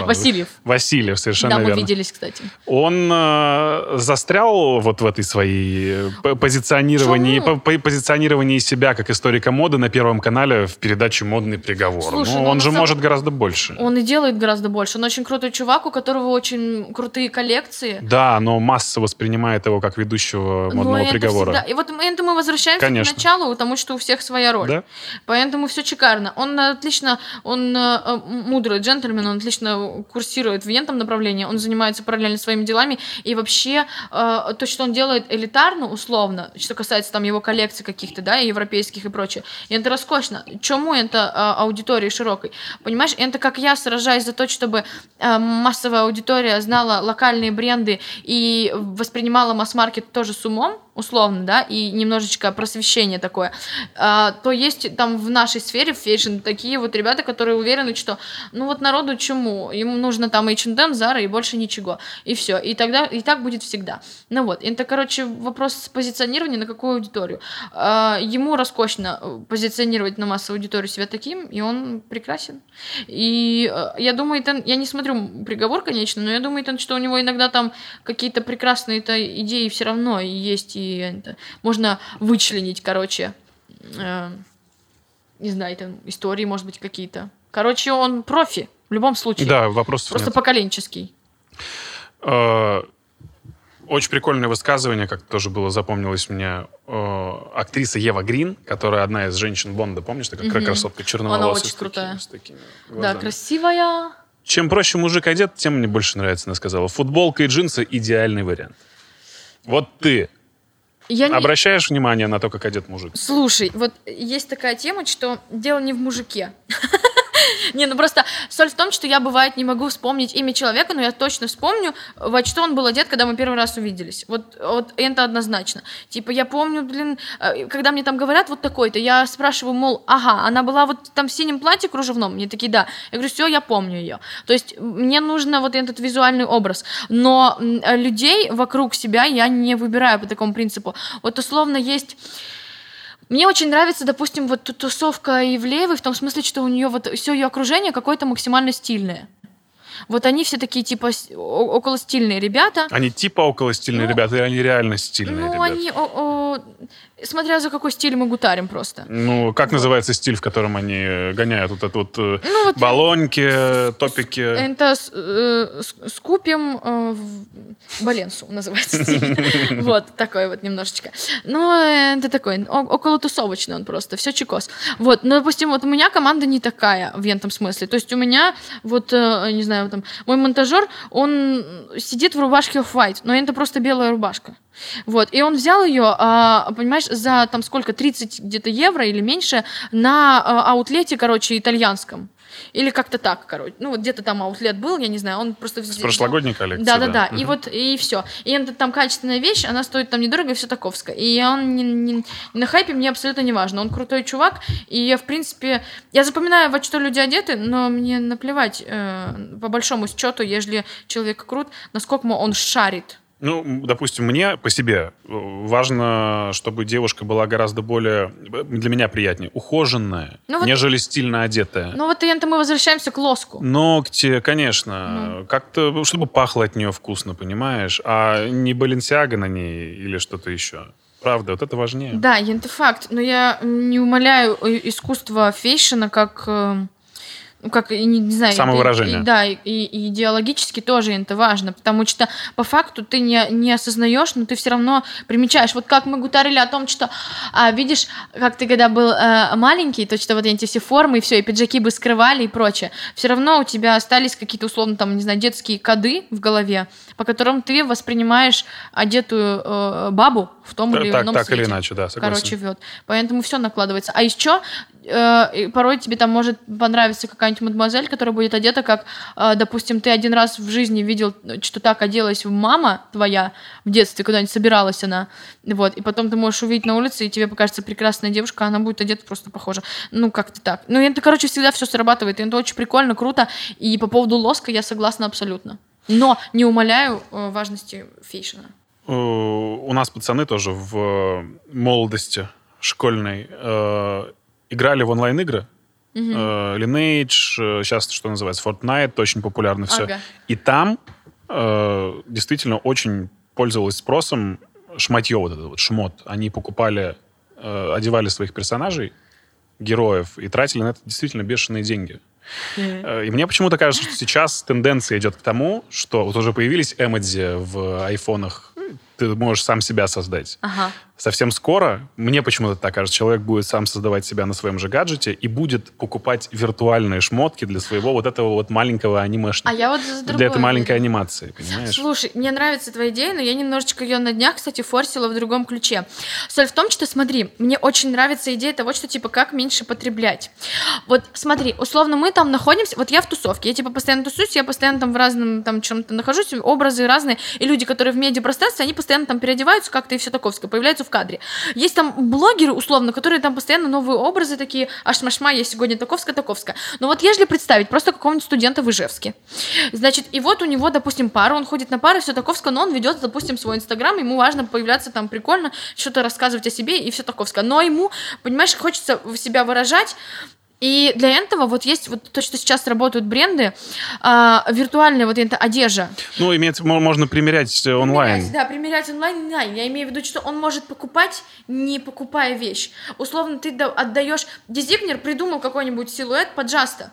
Васильев.
Васильев, совершенно
да, мы
верно.
виделись, кстати.
Он э, застрял вот в этой своей э, позиционировании, по- по- позиционировании себя как историка моды на Первом канале в передаче «Модный приговор».
Слушай,
ну,
ну,
он же
самом-
может гораздо больше.
Он и делает гораздо больше. Он очень крутой чувак, у которого очень крутые коллекции.
Да, но масса воспринимает его как ведущего
Но
«Модного
это
приговора».
всегда- И вот это мы возвращаемся
Конечно.
к началу, потому что у всех своя роль.
Да?
Поэтому все шикарно. Он отлично, он э, э, мудрый джентльмен, он отлично курсирует в ентом направлении, он занимается параллельно своими делами. И вообще э, то, что он делает элитарно, условно, что касается там его коллекций каких-то, да, европейских и прочее, и это роскошно. Чему это э, аудитории широкой? Понимаешь, это как я сражаюсь за то, чтобы э, массовая аудитория знала локальные бренды и воспринимала масс-маркет тоже с умом, условно, да, и немножечко просвещение такое, а, то есть там в нашей сфере, fashion, такие вот ребята, которые уверены, что, ну вот народу чему, ему нужно там H&M, Zara и больше ничего, и все, и тогда, и так будет всегда. Ну вот, это, короче, вопрос позиционирования на какую аудиторию. А, ему роскошно э, позиционировать на массовую аудиторию себя таким, и он прекрасен. И э, я думаю, это, я не смотрю приговор, конечно, но я думаю, это, что у него иногда там какие-то прекрасные-то идеи все равно есть, и это, можно вычленить, короче, э, не знаю, там истории, может быть, какие-то. Короче, он профи в любом случае.
Да, вопросов
Просто
нет.
поколенческий.
Э, Очень прикольное высказывание, как тоже было запомнилось мне, э, актриса Ева Грин, которая одна из женщин Бонда, помнишь, такая
Мгм.
красотка черноволосая.
Она очень
с такими-
крутая.
с такими
Да, красивая.
Чем проще мужик одет, тем мне больше нравится, она сказала. Футболка и джинсы – идеальный вариант. Вот ты
Я не...
обращаешь внимание на то, как одет мужик?
Слушай, вот есть такая тема, что дело не в мужике. Не, ну просто соль в том, что я, бывает, не могу вспомнить имя человека, но я точно вспомню, во что он был одет, когда мы первый раз увиделись. Вот, вот это однозначно. Типа, я помню, блин, э, когда мне там говорят вот такой-то, я спрашиваю, мол, ага, она была вот там в синем платье кружевном? Мне такие, да. Я говорю, все, я помню ее. То есть мне нужно вот этот визуальный образ. Но людей вокруг себя я не выбираю по такому принципу. Вот условно есть мне очень нравится, допустим, вот ту- тусовка Ивлеевой, в том смысле, что у нее вот все ее окружение какое-то максимально стильное. Вот они все такие типа около стильные ребята.
Они типа около стильные
Ну,
ребята, или они реально стильные
ну,
ребята?
они, о- о, смотря за какой стиль мы гутарим просто.
Ну, как называется стиль, в котором они э, гоняют вот это вот, э,
Ну, вот
баллонки, э, топики?
Это э, скупим э, в Баленсу называется стиль. Вот, такой вот немножечко. Ну, э, это такой, около тусовочный он просто, все чекос. Вот, ну, допустим, вот у меня команда не такая в этом смысле. То есть у меня, вот, не знаю, там, мой монтажер, он сидит в рубашке off-white, но это просто белая рубашка. Вот, и он взял ее, а, понимаешь, за там сколько, 30 где-то евро или меньше на а, аутлете, короче, итальянском. Или как-то так, короче. Ну, вот где-то там аутлет был, я не знаю, он просто...
С прошлогодней коллекции,
Да, да, да.
да.
И вот, и все. И это там качественная вещь, она стоит там недорого, и все таковская. И он не, не- на хайпе мне абсолютно не важно. Он крутой чувак, и я, в принципе... Я запоминаю, во что люди одеты, но мне наплевать, э, по большому счету, если человек крут, насколько он шарит.
Ну, допустим, мне по себе э, важно, чтобы девушка была гораздо более, э, для меня приятнее, ухоженная,
Ну вот-
нежели стильно одетая.
Ну вот это мы возвращаемся к лоску.
Ногти, конечно,
Ну.
как-то, чтобы пахло от нее вкусно, понимаешь, а не баленсиага на ней или что-то еще. Правда, вот это важнее.
Да, это факт. Но я не умоляю э, искусство фейшена как... э, ну, как, не, не знаю...
Самовыражение.
и- и- да, и, и идеологически тоже это важно, потому что по факту ты не, не осознаешь, но ты все равно примечаешь. Вот как мы гутарили о том, что, а, видишь, как ты когда был э, маленький, то что вот эти все формы и все, и пиджаки бы скрывали и прочее, все равно у тебя остались какие-то условно там, не знаю, детские коды в голове, по которым ты воспринимаешь одетую э, бабу в том или
так,
ином
так или
свете.
иначе, да, согласен.
Короче, вет. Поэтому все накладывается. А еще э, порой тебе там может понравиться какая-нибудь мадемуазель, которая будет одета как, э, допустим, ты один раз в жизни видел, что так оделась мама твоя в детстве, куда-нибудь собиралась она, вот, и потом ты можешь увидеть на улице, и тебе покажется прекрасная девушка, она будет одета просто похожа. Ну, как-то так. Ну, это, короче, всегда все срабатывает, и это очень прикольно, круто, и по поводу лоска я согласна абсолютно. Но не умоляю э, важности фейшена.
Э, У нас пацаны тоже в молодости школьной э, играли в онлайн-игры.
Мгм.
Э, Lineage, э, сейчас что называется, Fortnite, очень популярно все.
Ага.
И там э, действительно очень пользовалось спросом шматье, вот это вот, шмот. Они покупали, э, одевали своих персонажей, героев, и тратили на это действительно бешеные деньги. Э, И мне почему-то кажется, что сейчас тенденция идет к тому, что вот уже появились эмодзи в айфонах, ты можешь сам себя создать.
Ага.
Совсем скоро, мне почему-то так кажется, человек будет сам создавать себя на своем же гаджете и будет покупать виртуальные шмотки для своего вот этого вот маленького анимешника.
А я вот за
для этой маленькой анимации, понимаешь?
Слушай, мне нравится твоя идея, но я немножечко ее на днях, кстати, форсила в другом ключе. Соль в том, что, смотри, мне очень нравится идея того, что, типа, как меньше потреблять. Вот, смотри, условно, мы там находимся, вот я в тусовке, я, типа, постоянно тусуюсь, я постоянно там в разном, там, чем-то нахожусь, образы разные, и люди, которые в медиапространстве, они постоянно там переодеваются как-то и все таковское, появляются в кадре. Есть там блогеры, условно, которые там постоянно новые образы такие, аж машма, есть сегодня таковская, таковская. Но вот если представить просто какого-нибудь студента в Ижевске, значит, и вот у него, допустим, пара, он ходит на пары, все таковское, но он ведет, допустим, свой инстаграм, ему важно появляться там прикольно, что-то рассказывать о себе и все таковское. Но ему, понимаешь, хочется себя выражать, И для этого вот есть вот то, что сейчас работают бренды, а, виртуальная вот эта одежда.
Ну, имеется, мо- можно примерять э, онлайн.
Примерять, да, примерять онлайн, да, я имею в виду, что он может покупать, не покупая вещь. Условно, ты да- отдаешь, дизайнер придумал какой-нибудь силуэт под джаста,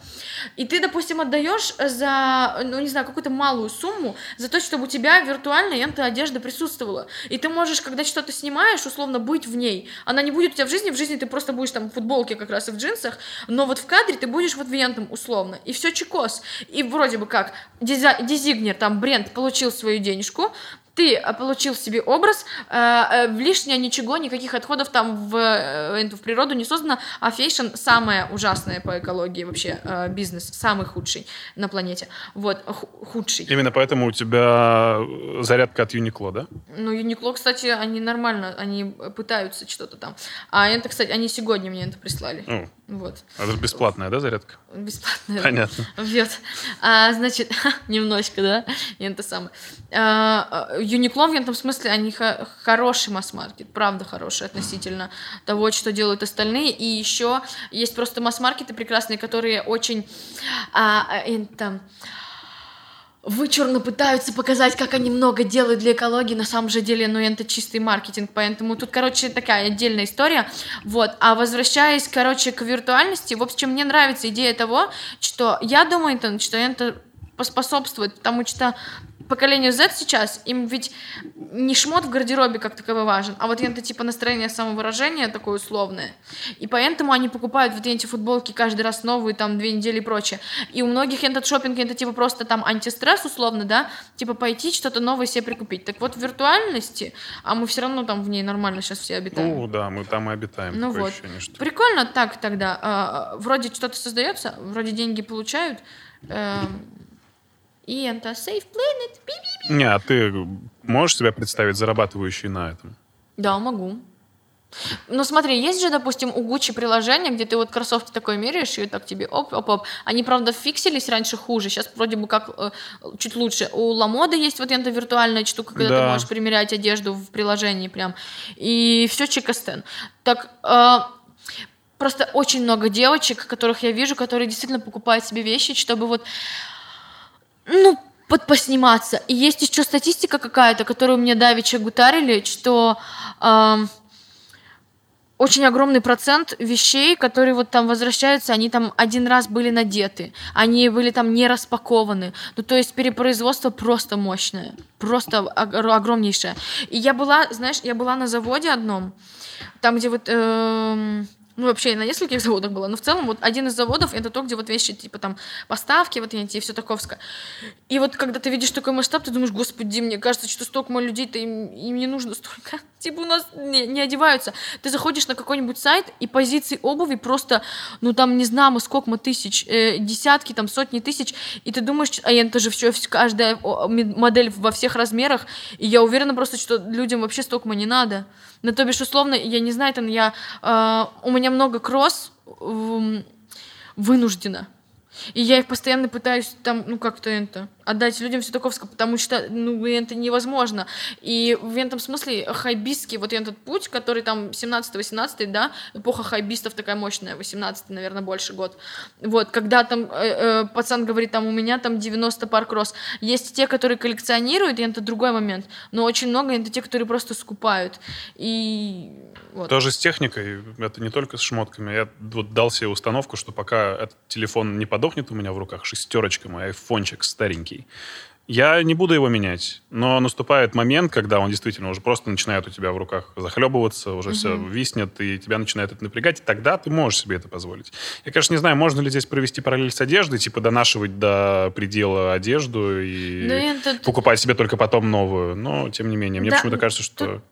и ты, допустим, отдаешь за, ну, не знаю, какую-то малую сумму за то, чтобы у тебя виртуально эта одежда присутствовала. И ты можешь, когда что-то снимаешь, условно, быть в ней. Она не будет у тебя в жизни, в жизни ты просто будешь там в футболке как раз и в джинсах, но вот в кадре ты будешь вот в этом условно. И все чикос. И вроде бы как диза- дизайнер, там, бренд получил свою денежку, ты э, получил себе образ, э, э, лишнее ничего, никаких отходов там в, э, в природу не создано, а fashion самое ужасное по экологии вообще э, бизнес, самый худший на планете. Вот, ху- худший.
Именно поэтому у тебя э, зарядка от Uniqlo, да?
Ну, Юникло, кстати, они нормально, они пытаются что-то там. А это, кстати, они сегодня мне это прислали.
Ну,
Вот.
это же бесплатная, да, зарядка?
Бесплатно.
Понятно.
Вот. А, значит, немножко, да, это самое. Юникло в этом смысле, они хо- хороший масс-маркет, правда хороший относительно того, что делают остальные. И еще есть просто масс-маркеты прекрасные, которые очень а, а, это, вычурно пытаются показать, как они много делают для экологии, на самом же деле, ну, это чистый маркетинг, поэтому тут, короче, такая отдельная история, вот, а возвращаясь, короче, к виртуальности, в общем, мне нравится идея того, что я думаю, что это поспособствует, потому что поколению Z сейчас, им ведь не шмот в гардеробе как таковой важен, а вот это типа настроение самовыражения такое условное. И поэтому они покупают вот эти футболки каждый раз новые, там, две недели и прочее. И у многих этот шопинг это типа просто там антистресс условно, да, типа пойти что-то новое себе прикупить. Так вот в виртуальности, а мы все равно там в ней нормально сейчас все обитаем.
Ну, да, мы там и обитаем.
Ну вот.
ощущение, что-
Прикольно так тогда. А, вроде что-то создается, вроде деньги получают. эм, и это Safe Planet. пи-пи.
Не, а ты можешь себя представить зарабатывающий на этом?
Да, могу. Ну смотри, есть же, допустим, у Gucci приложение, где ты вот кроссовки такой меряешь, и так тебе оп-оп-оп. Они, правда, фиксились раньше хуже, сейчас вроде бы как э, чуть лучше. У Ламода есть вот эта виртуальная штука, когда ты
Да.
можешь примерять одежду в приложении прям. И все чикостен. Так, э, просто очень много девочек, которых я вижу, которые действительно покупают себе вещи, чтобы вот ну, под посниматься. И есть еще статистика какая-то, которую мне давеча гутарили, что ам, очень огромный процент вещей, которые вот там возвращаются, они там один раз были надеты, они были там не распакованы. Ну, то есть перепроизводство просто мощное, просто ог- огромнейшее. И я была, знаешь, я была на заводе одном, там, где вот... эм, ну, вообще, на нескольких заводах была, но в целом вот один из заводов это то, где вот вещи, типа там поставки вот эти и все таковское. И вот когда ты видишь такой масштаб, ты думаешь, господи, мне кажется, что столько мало людей-то им, им не нужно столько. Типа у нас не, не одеваются. Ты заходишь на какой-нибудь сайт, и позиции обуви просто, ну там не знаю, сколько мы тысяч, э, десятки, там сотни тысяч, и ты думаешь, а это же все, каждая модель во всех размерах, и я уверена просто, что людям вообще столько не надо. Ну, то бишь, условно, я не знаю, там я, э, у меня много кросс м, вынуждена. И я их постоянно пытаюсь там, ну как-то это, отдать людям все таковское, потому что, ну, это невозможно. И в этом смысле хайбистский вот этот путь, который там 17-18, да, эпоха хайбистов такая мощная, 18 наверное, больше год. Вот, когда там э, э, пацан говорит, там, у меня там 90 пар кросс. Есть те, которые коллекционируют, и это другой момент. Но очень много это те, которые просто скупают. И вот.
Тоже с техникой, это не только с шмотками. Я вот дал себе установку, что пока этот телефон не подохнет у меня в руках, шестерочка мой, айфончик старенький, я не буду его менять. Но наступает момент, когда он действительно уже просто начинает у тебя в руках захлебываться, уже все виснет, и тебя начинает это напрягать, и тогда ты можешь себе это позволить. Я, конечно, не знаю, можно ли здесь провести параллель с одеждой, типа донашивать до предела одежду и
Да это-
покупать себе только потом новую. Но, тем не менее, мне
Да,
почему-то кажется, что...
Тут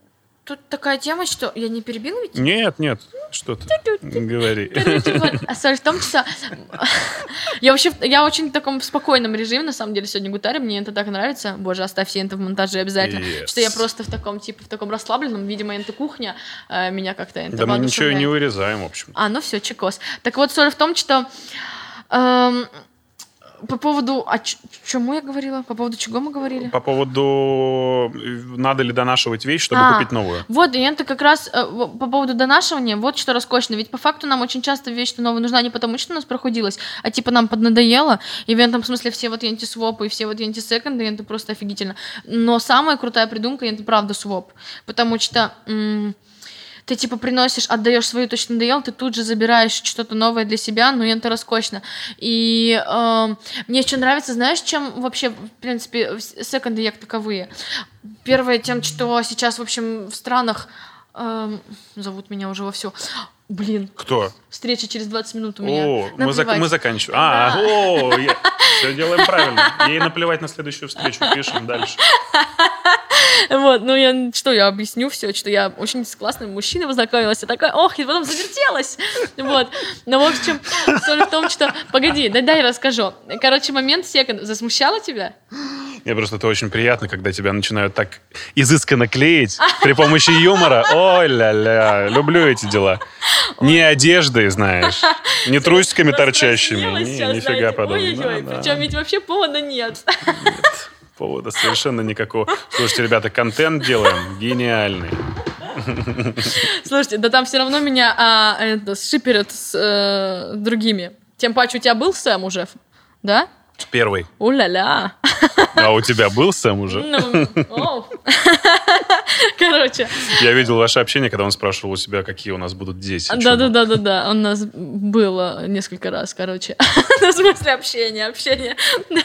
такая тема, что... Я не перебила ведь?
Нет, нет, что ты говори.
Короче, вот, а соль в том, что я вообще, я очень в таком спокойном режиме, на самом деле, сегодня гутарю, мне это так нравится. Боже, оставь все это в монтаже обязательно.
Yes.
Что я просто в таком, типа, в таком расслабленном, видимо, это кухня э, меня как-то
Да мы ничего не вырезаем, в общем.
А, ну все, чекос. Так вот, соль в том, что эм, по поводу... А чему я говорила? По поводу чего мы говорили?
По поводу, надо ли донашивать вещь, чтобы
А,
купить новую.
Вот, и это как раз э, по поводу донашивания, вот что роскошно. Ведь по факту нам очень часто вещь новая нужна не потому, что у нас проходилось, а типа нам поднадоело. И в этом смысле все вот антисвопы и все вот антисеконды, это просто офигительно. Но самая крутая придумка, это правда своп. Потому что... м, ты типа приносишь, отдаешь свою точно надоел, ты тут же забираешь что-то новое для себя, ну и это роскошно. И эм, мне еще нравится, знаешь, чем вообще, в принципе, секонды як таковые. Первое тем, что сейчас, в общем, в странах эм, зовут меня уже вовсю. Блин,
Кто?
Встреча через 20 минут у меня.
О, мы, зак- мы заканчиваем. А,
Да.
о, все делаем правильно. Ей наплевать на следующую встречу. Пишем дальше.
Вот, ну я что, я объясню все, что я очень с классным мужчиной познакомилась, я такая, ох, и потом завертелась. Вот. Но, в общем, соль в том, что... Погоди, дай, дай расскажу. Короче, момент секунд. Засмущало тебя?
Мне просто это очень приятно, когда тебя начинают так изысканно клеить при помощи юмора. Ой, ля-ля, люблю эти дела. Не одеждой, знаешь, не трусиками торчащими. Нифига подобного.
Причем ведь вообще повода нет.
Повода совершенно никакого. Слушайте, ребята, контент делаем гениальный.
Слушайте, да там все равно меня а, это, шиперят с э, другими. Тем паче у тебя был Сэм уже, да?
Первый.
У-ля-ля.
А у тебя был Сэм уже?
Ну. Короче,
Я видел ваше общение, когда он спрашивал у себя, какие у нас будут дети.
да, да, да, да, да. У нас было несколько раз, короче. Ну, в смысле, общение, общение.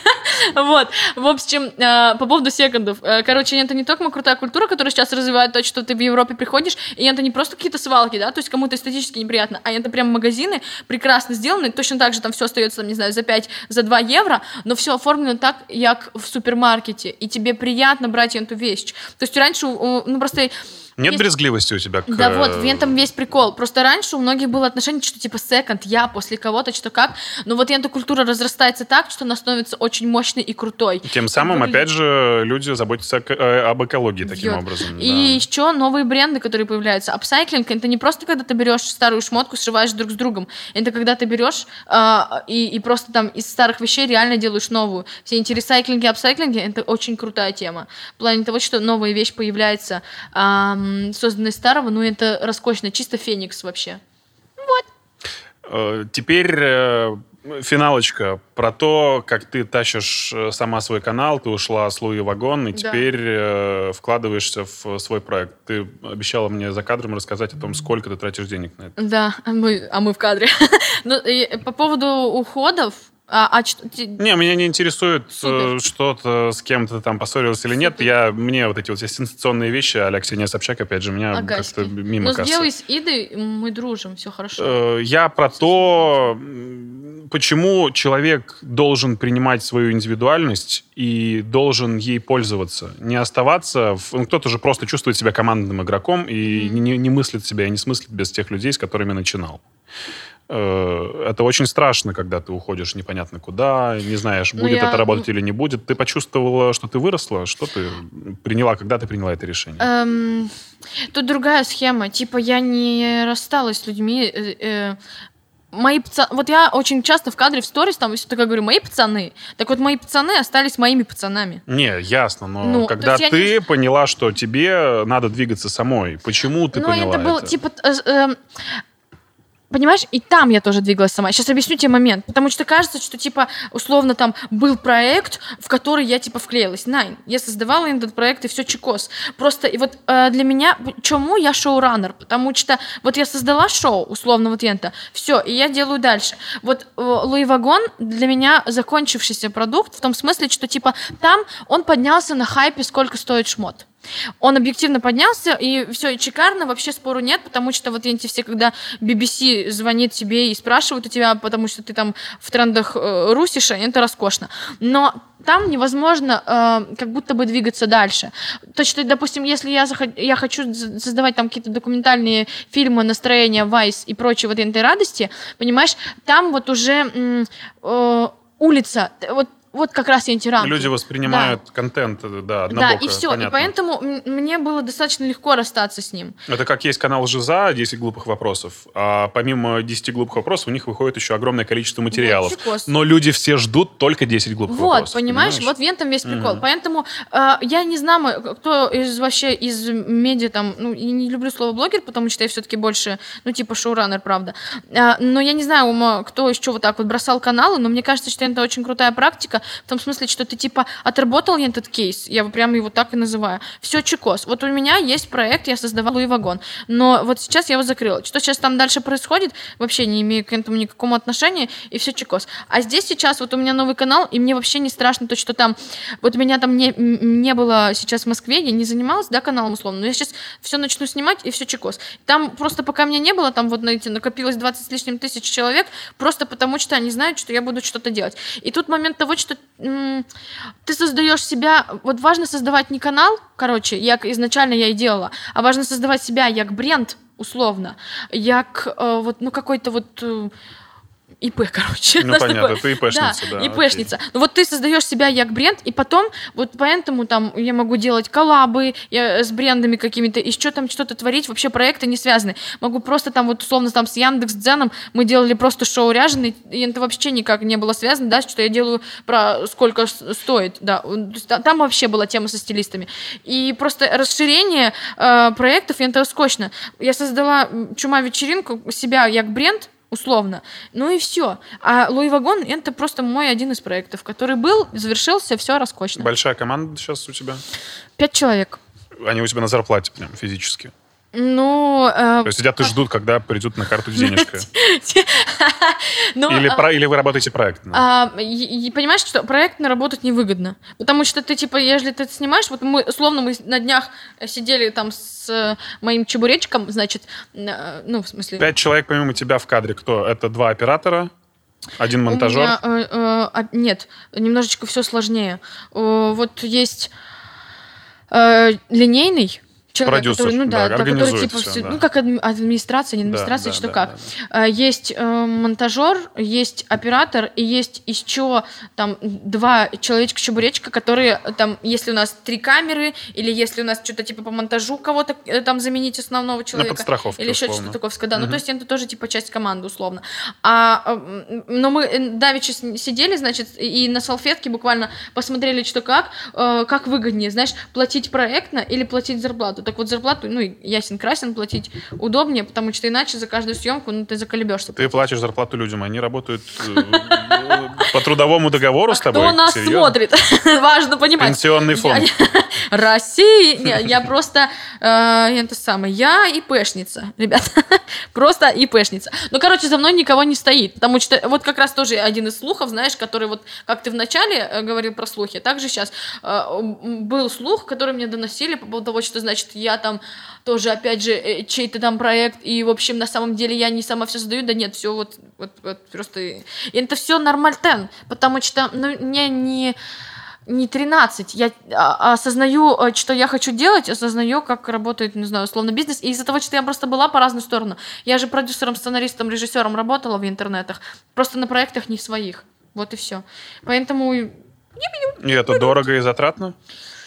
Вот. В общем, э, по поводу секондов. Э, Короче, это не только крутая культура, которая сейчас развивает то, что ты в Европе приходишь, и это не просто какие-то свалки, да, то есть кому-то эстетически неприятно, а это прям магазины прекрасно сделаны, точно так же там все остается, там, не знаю, за 5, за 2 евро, но все оформлено так, как в супермаркете, и тебе приятно брать эту вещь. То есть раньше, ну, просто
Нет
Есть-
брезгливости у тебя к...
да вот, в
э,
этом весь прикол. Просто раньше у многих было отношение, что типа секонд, я после кого-то, что как. Но вот эта культура разрастается так, что она становится очень мощной и крутой.
Тем самым,
Выглядит-
опять же, люди заботятся э, об экологии таким
Бьет.
образом.
И
да.
еще новые бренды, которые появляются. Апсайклинг это не просто когда ты берешь старую шмотку, сшиваешь друг с другом. Это когда ты берешь а, и, и просто там из старых вещей реально делаешь новую. Все эти ресайклинги, апсайклинги это очень крутая тема. В плане того, что новая вещь появляется, созданная из старого, ну это роскошно, чисто феникс вообще.
Э, Теперь э, финалочка про то, как ты тащишь э, сама свой канал, ты ушла с Луи Вагон, и
Да.
теперь э, вкладываешься в свой проект. Ты обещала мне за кадром рассказать о том, сколько ты тратишь денег на это.
Да, а мы, а мы в кадре. Ну, и по поводу уходов, а, а что- ти-
Не, меня не интересует,
Супер.
э, что-то с кем-то там поссорился или нет.
Супер.
Я, мне вот эти вот все сенсационные вещи, а Ксения Собчак, опять же, меня
Агаськи.
как-то мимо
Ну, с
кассы.
Девой, с Идой мы дружим, все хорошо.
Э, Я про то, м, почему человек должен принимать свою индивидуальность и должен ей пользоваться. Не оставаться... В... ну, кто-то же просто чувствует себя командным игроком и
Мгм.
не, не мыслит себя и не смыслит без тех людей, с которыми начинал. Э, Это очень страшно, когда ты уходишь непонятно куда, не знаешь,
Ну,
будет
я-
это работать или не будет. Ты почувствовала, что ты выросла? Что ты приняла, когда ты приняла это решение?
Эм, тут другая схема. Типа, я не рассталась с людьми. э, э, Мои пацаны... Вот я очень часто в кадре, в сторис, там, если такая говорю, мои пацаны. Так вот, мои пацаны остались моими пацанами.
Не, ясно, но
Ну,
когда ты поняла, что тебе надо двигаться самой, почему ты
Ну,
поняла
это было,
это?
типа... э, эм, Понимаешь, и там я тоже двигалась сама. Сейчас объясню тебе момент. Потому что кажется, что, типа, условно, там был проект, в который я, типа, вклеилась. Найн. Я создавала этот проект, и все чекос. Просто, и вот э, для меня, чему я шоураннер? Потому что вот я создала шоу, условно, вот это, все, и я делаю дальше. Вот э, Луи Вагон для меня закончившийся продукт, в том смысле, что, типа, там он поднялся на хайпе, сколько стоит шмот. Он объективно поднялся, и все, и шикарно, вообще спору нет, потому что вот эти все, когда BBC звонит тебе и спрашивают у тебя, потому что ты там в трендах э, русиша, это роскошно. Но там невозможно э, как будто бы двигаться дальше. То, что, допустим, если я, захо- я хочу создавать там какие-то документальные фильмы, настроения, вайс и прочее вот этой радости, понимаешь, там вот уже э, улица, вот вот как раз антиранки.
Люди воспринимают контент, э, да,
Да,
однобоко,
и все.
понятно.
И поэтому мне было достаточно легко расстаться с ним.
Это как есть канал Жиза, 10 глупых вопросов. А помимо 10 глупых вопросов, у них выходит еще огромное количество материалов.
чекос.
Но люди все ждут только 10 глупых
Вот,
вопросов.
понимаешь, вот в этом весь прикол.
Мгм.
Поэтому э, я не знаю, м- кто из вообще из медиа там, ну, я не люблю слово блогер, потому что я все-таки больше, ну, типа шоураннер, правда. А, но я не знаю, кто еще вот так вот бросал каналы, но мне кажется, что это очень крутая практика, в том смысле, что ты, типа, отработал этот кейс, я прямо его так и называю. Все чекос. Вот у меня есть проект, я создавала Луи Вагон, но вот сейчас я его закрыла. Что сейчас там дальше происходит, вообще не имею к этому никакому отношения, и все чекос. А здесь сейчас вот у меня новый канал, и мне вообще не страшно то, что там, вот меня там не, не было сейчас в Москве, я не занималась, да, каналом условно, но я сейчас все начну снимать, и все чекос. Там просто пока меня не было, там вот, знаете, накопилось 20 с лишним тысяч человек, просто потому что они знают, что я буду что-то делать. И тут момент того, что м, ты создаешь себя, вот важно создавать не канал, короче, як изначально я и делала, а важно создавать себя як бренд, условно, як э, вот, ну, какой-то вот э, ИП, короче.
Ну, понятно,
такое-
ты ИПшница, да, окей.
ИПшница. Ну, вот ты создаешь себя як бренд, и потом, вот поэтому там я могу делать коллабы я, с брендами какими-то, и что там что-то творить, вообще проекты не связаны. Могу просто там вот условно там с Яндекс.Дзеном мы делали просто шоу ряженый, и это вообще никак не было связано, да, что я делаю про сколько стоит, да. Там вообще была тема со стилистами. И просто расширение э, проектов, и это скучно. Я создала чума-вечеринку, себя як бренд, условно. Ну и все. А Луи Вагон это просто мой один из проектов, который был, завершился, все раскочно.
Большая команда сейчас у тебя?
Пять человек.
Они у тебя на зарплате прям физически.
Ну, э,
То есть сидят и ждут, когда придут на карту денежка.
ну,
Или,
а,
про- или вы работаете проектно.
а, понимаешь, что проектно работать невыгодно. Потому что ты, типа, если ты это снимаешь, вот мы, условно, мы на днях сидели там с э, моим чебуречком, значит, э, ну, в смысле...
Пять человек помимо тебя в кадре. Кто? Это два оператора, один монтажер.
э, э, а, нет, немножечко все сложнее. Э, вот есть э, линейный человек,
Продюсер,
который, ну да,
да,
да, который типа
всё- да.
ну как адми- администрация, не
Да,
администрация,
да,
что
да,
как.
да,
Э, Есть э, монтажер, есть оператор и есть еще там два человечка-чебуречка, которые там, если у нас три камеры или если у нас что-то типа по монтажу кого-то э, там заменить основного человека.
подстраховке,
Или еще что-то такое, да. Ну,
Мгм.
то есть это тоже типа часть команды, условно. А, но мы э, давеча сидели, значит, и на салфетке буквально посмотрели, что как, э, как выгоднее, знаешь, платить проектно или платить зарплату. Так вот, зарплату, ну, ясен красен, платить удобнее, потому что иначе за каждую съемку, ну, ты заколебешься.
Ты платишь зарплату людям, они работают э, по трудовому договору с тобой.
Кто нас смотрит? Важно понимать.
Пенсионный фонд.
Не, я просто э, это самое. Я ИПшница, ребята. Просто ИПшница. Ну, короче, за мной никого не стоит. Потому что вот как раз тоже один из слухов, знаешь, который вот, как ты вначале э, говорил про слухи, также сейчас был слух, который мне доносили по поводу того, что, значит, я там тоже, опять же, э, чей-то там проект, и, в общем, на самом деле я не сама все создаю, да нет, все вот, вот, вот просто... И это все нормальтен, потому что, ну, мне не не 13. Я а, осознаю, э, что я хочу делать, осознаю, как работает, не знаю, условно бизнес. И из-за того, что я просто была по разную сторону. Я же продюсером, сценаристом, режиссером работала в интернетах. Просто на проектах не своих. Вот и все. Поэтому
И это дорого и затратно?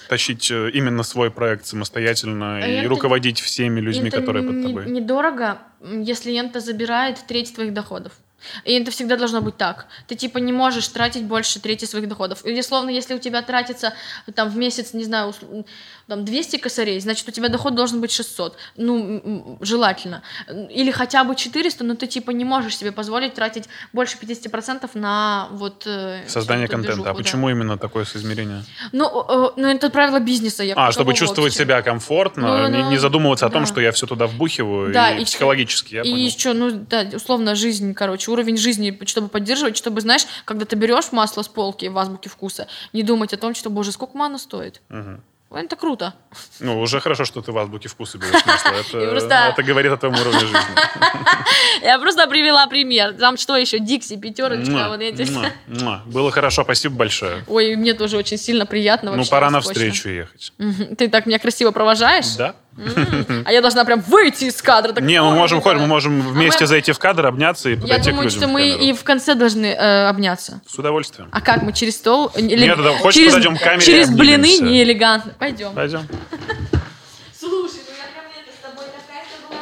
Тащить э, именно свой проект самостоятельно
А
и
это-
руководить всеми людьми, которые под тобой.
недорого, если лента забирает треть твоих доходов. И это всегда должно быть так. Ты типа не можешь тратить больше трети своих доходов. Или словно, если у тебя тратится там в месяц, не знаю, там 200 косарей, значит у тебя доход должен быть 600. Ну, желательно. Или хотя бы 400, но ты типа не можешь себе позволить тратить больше 50% на вот... э,
Создание контента. А
движуху, да.
почему именно такое соизмерение?
Ну, ну, это правило бизнеса. Я
А, чтобы чувствовать себя комфортно,
Ну,
не,
ну,
не задумываться о том,
да.
что я все туда вбухиваю,
Да,
и,
и
психологически, я
и
понял.
еще, ну, да, условно, жизнь, короче, уровень жизни, чтобы поддерживать, чтобы, знаешь, когда ты берешь масло с полки в азбуке вкуса, не думать о том, что, боже, сколько оно стоит.
Мгм.
Это круто.
Ну, уже хорошо, что ты в азбуке вкуса берешь масло. Это,
просто-
это говорит о твоем уровне жизни.
Я просто привела пример. Там что еще? Дикси, пятерочка, вот эти.
Было хорошо, спасибо большое.
Ой, мне тоже очень сильно приятно.
Ну, пора навстречу ехать.
Ты так меня красиво провожаешь?
Да?
А я должна прям выйти из кадра. так,
Не, мы
«Ой,
можем,
да».
хоть, мы можем вместе
мы-
зайти в кадр, обняться и
Я
подойти к
думаю, что мы и в конце должны э, обняться.
С удовольствием.
А как мы через стол? Или
Нет, да, хочешь,
через,
подойдем к камере
Через блины неэлегантно. Пойдем.
Пойдем.
Слушай, ну я прям это с тобой такая была.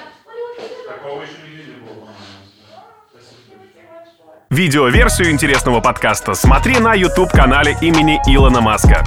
Видеоверсию интересного подкаста смотри на YouTube-канале имени Илона Маска.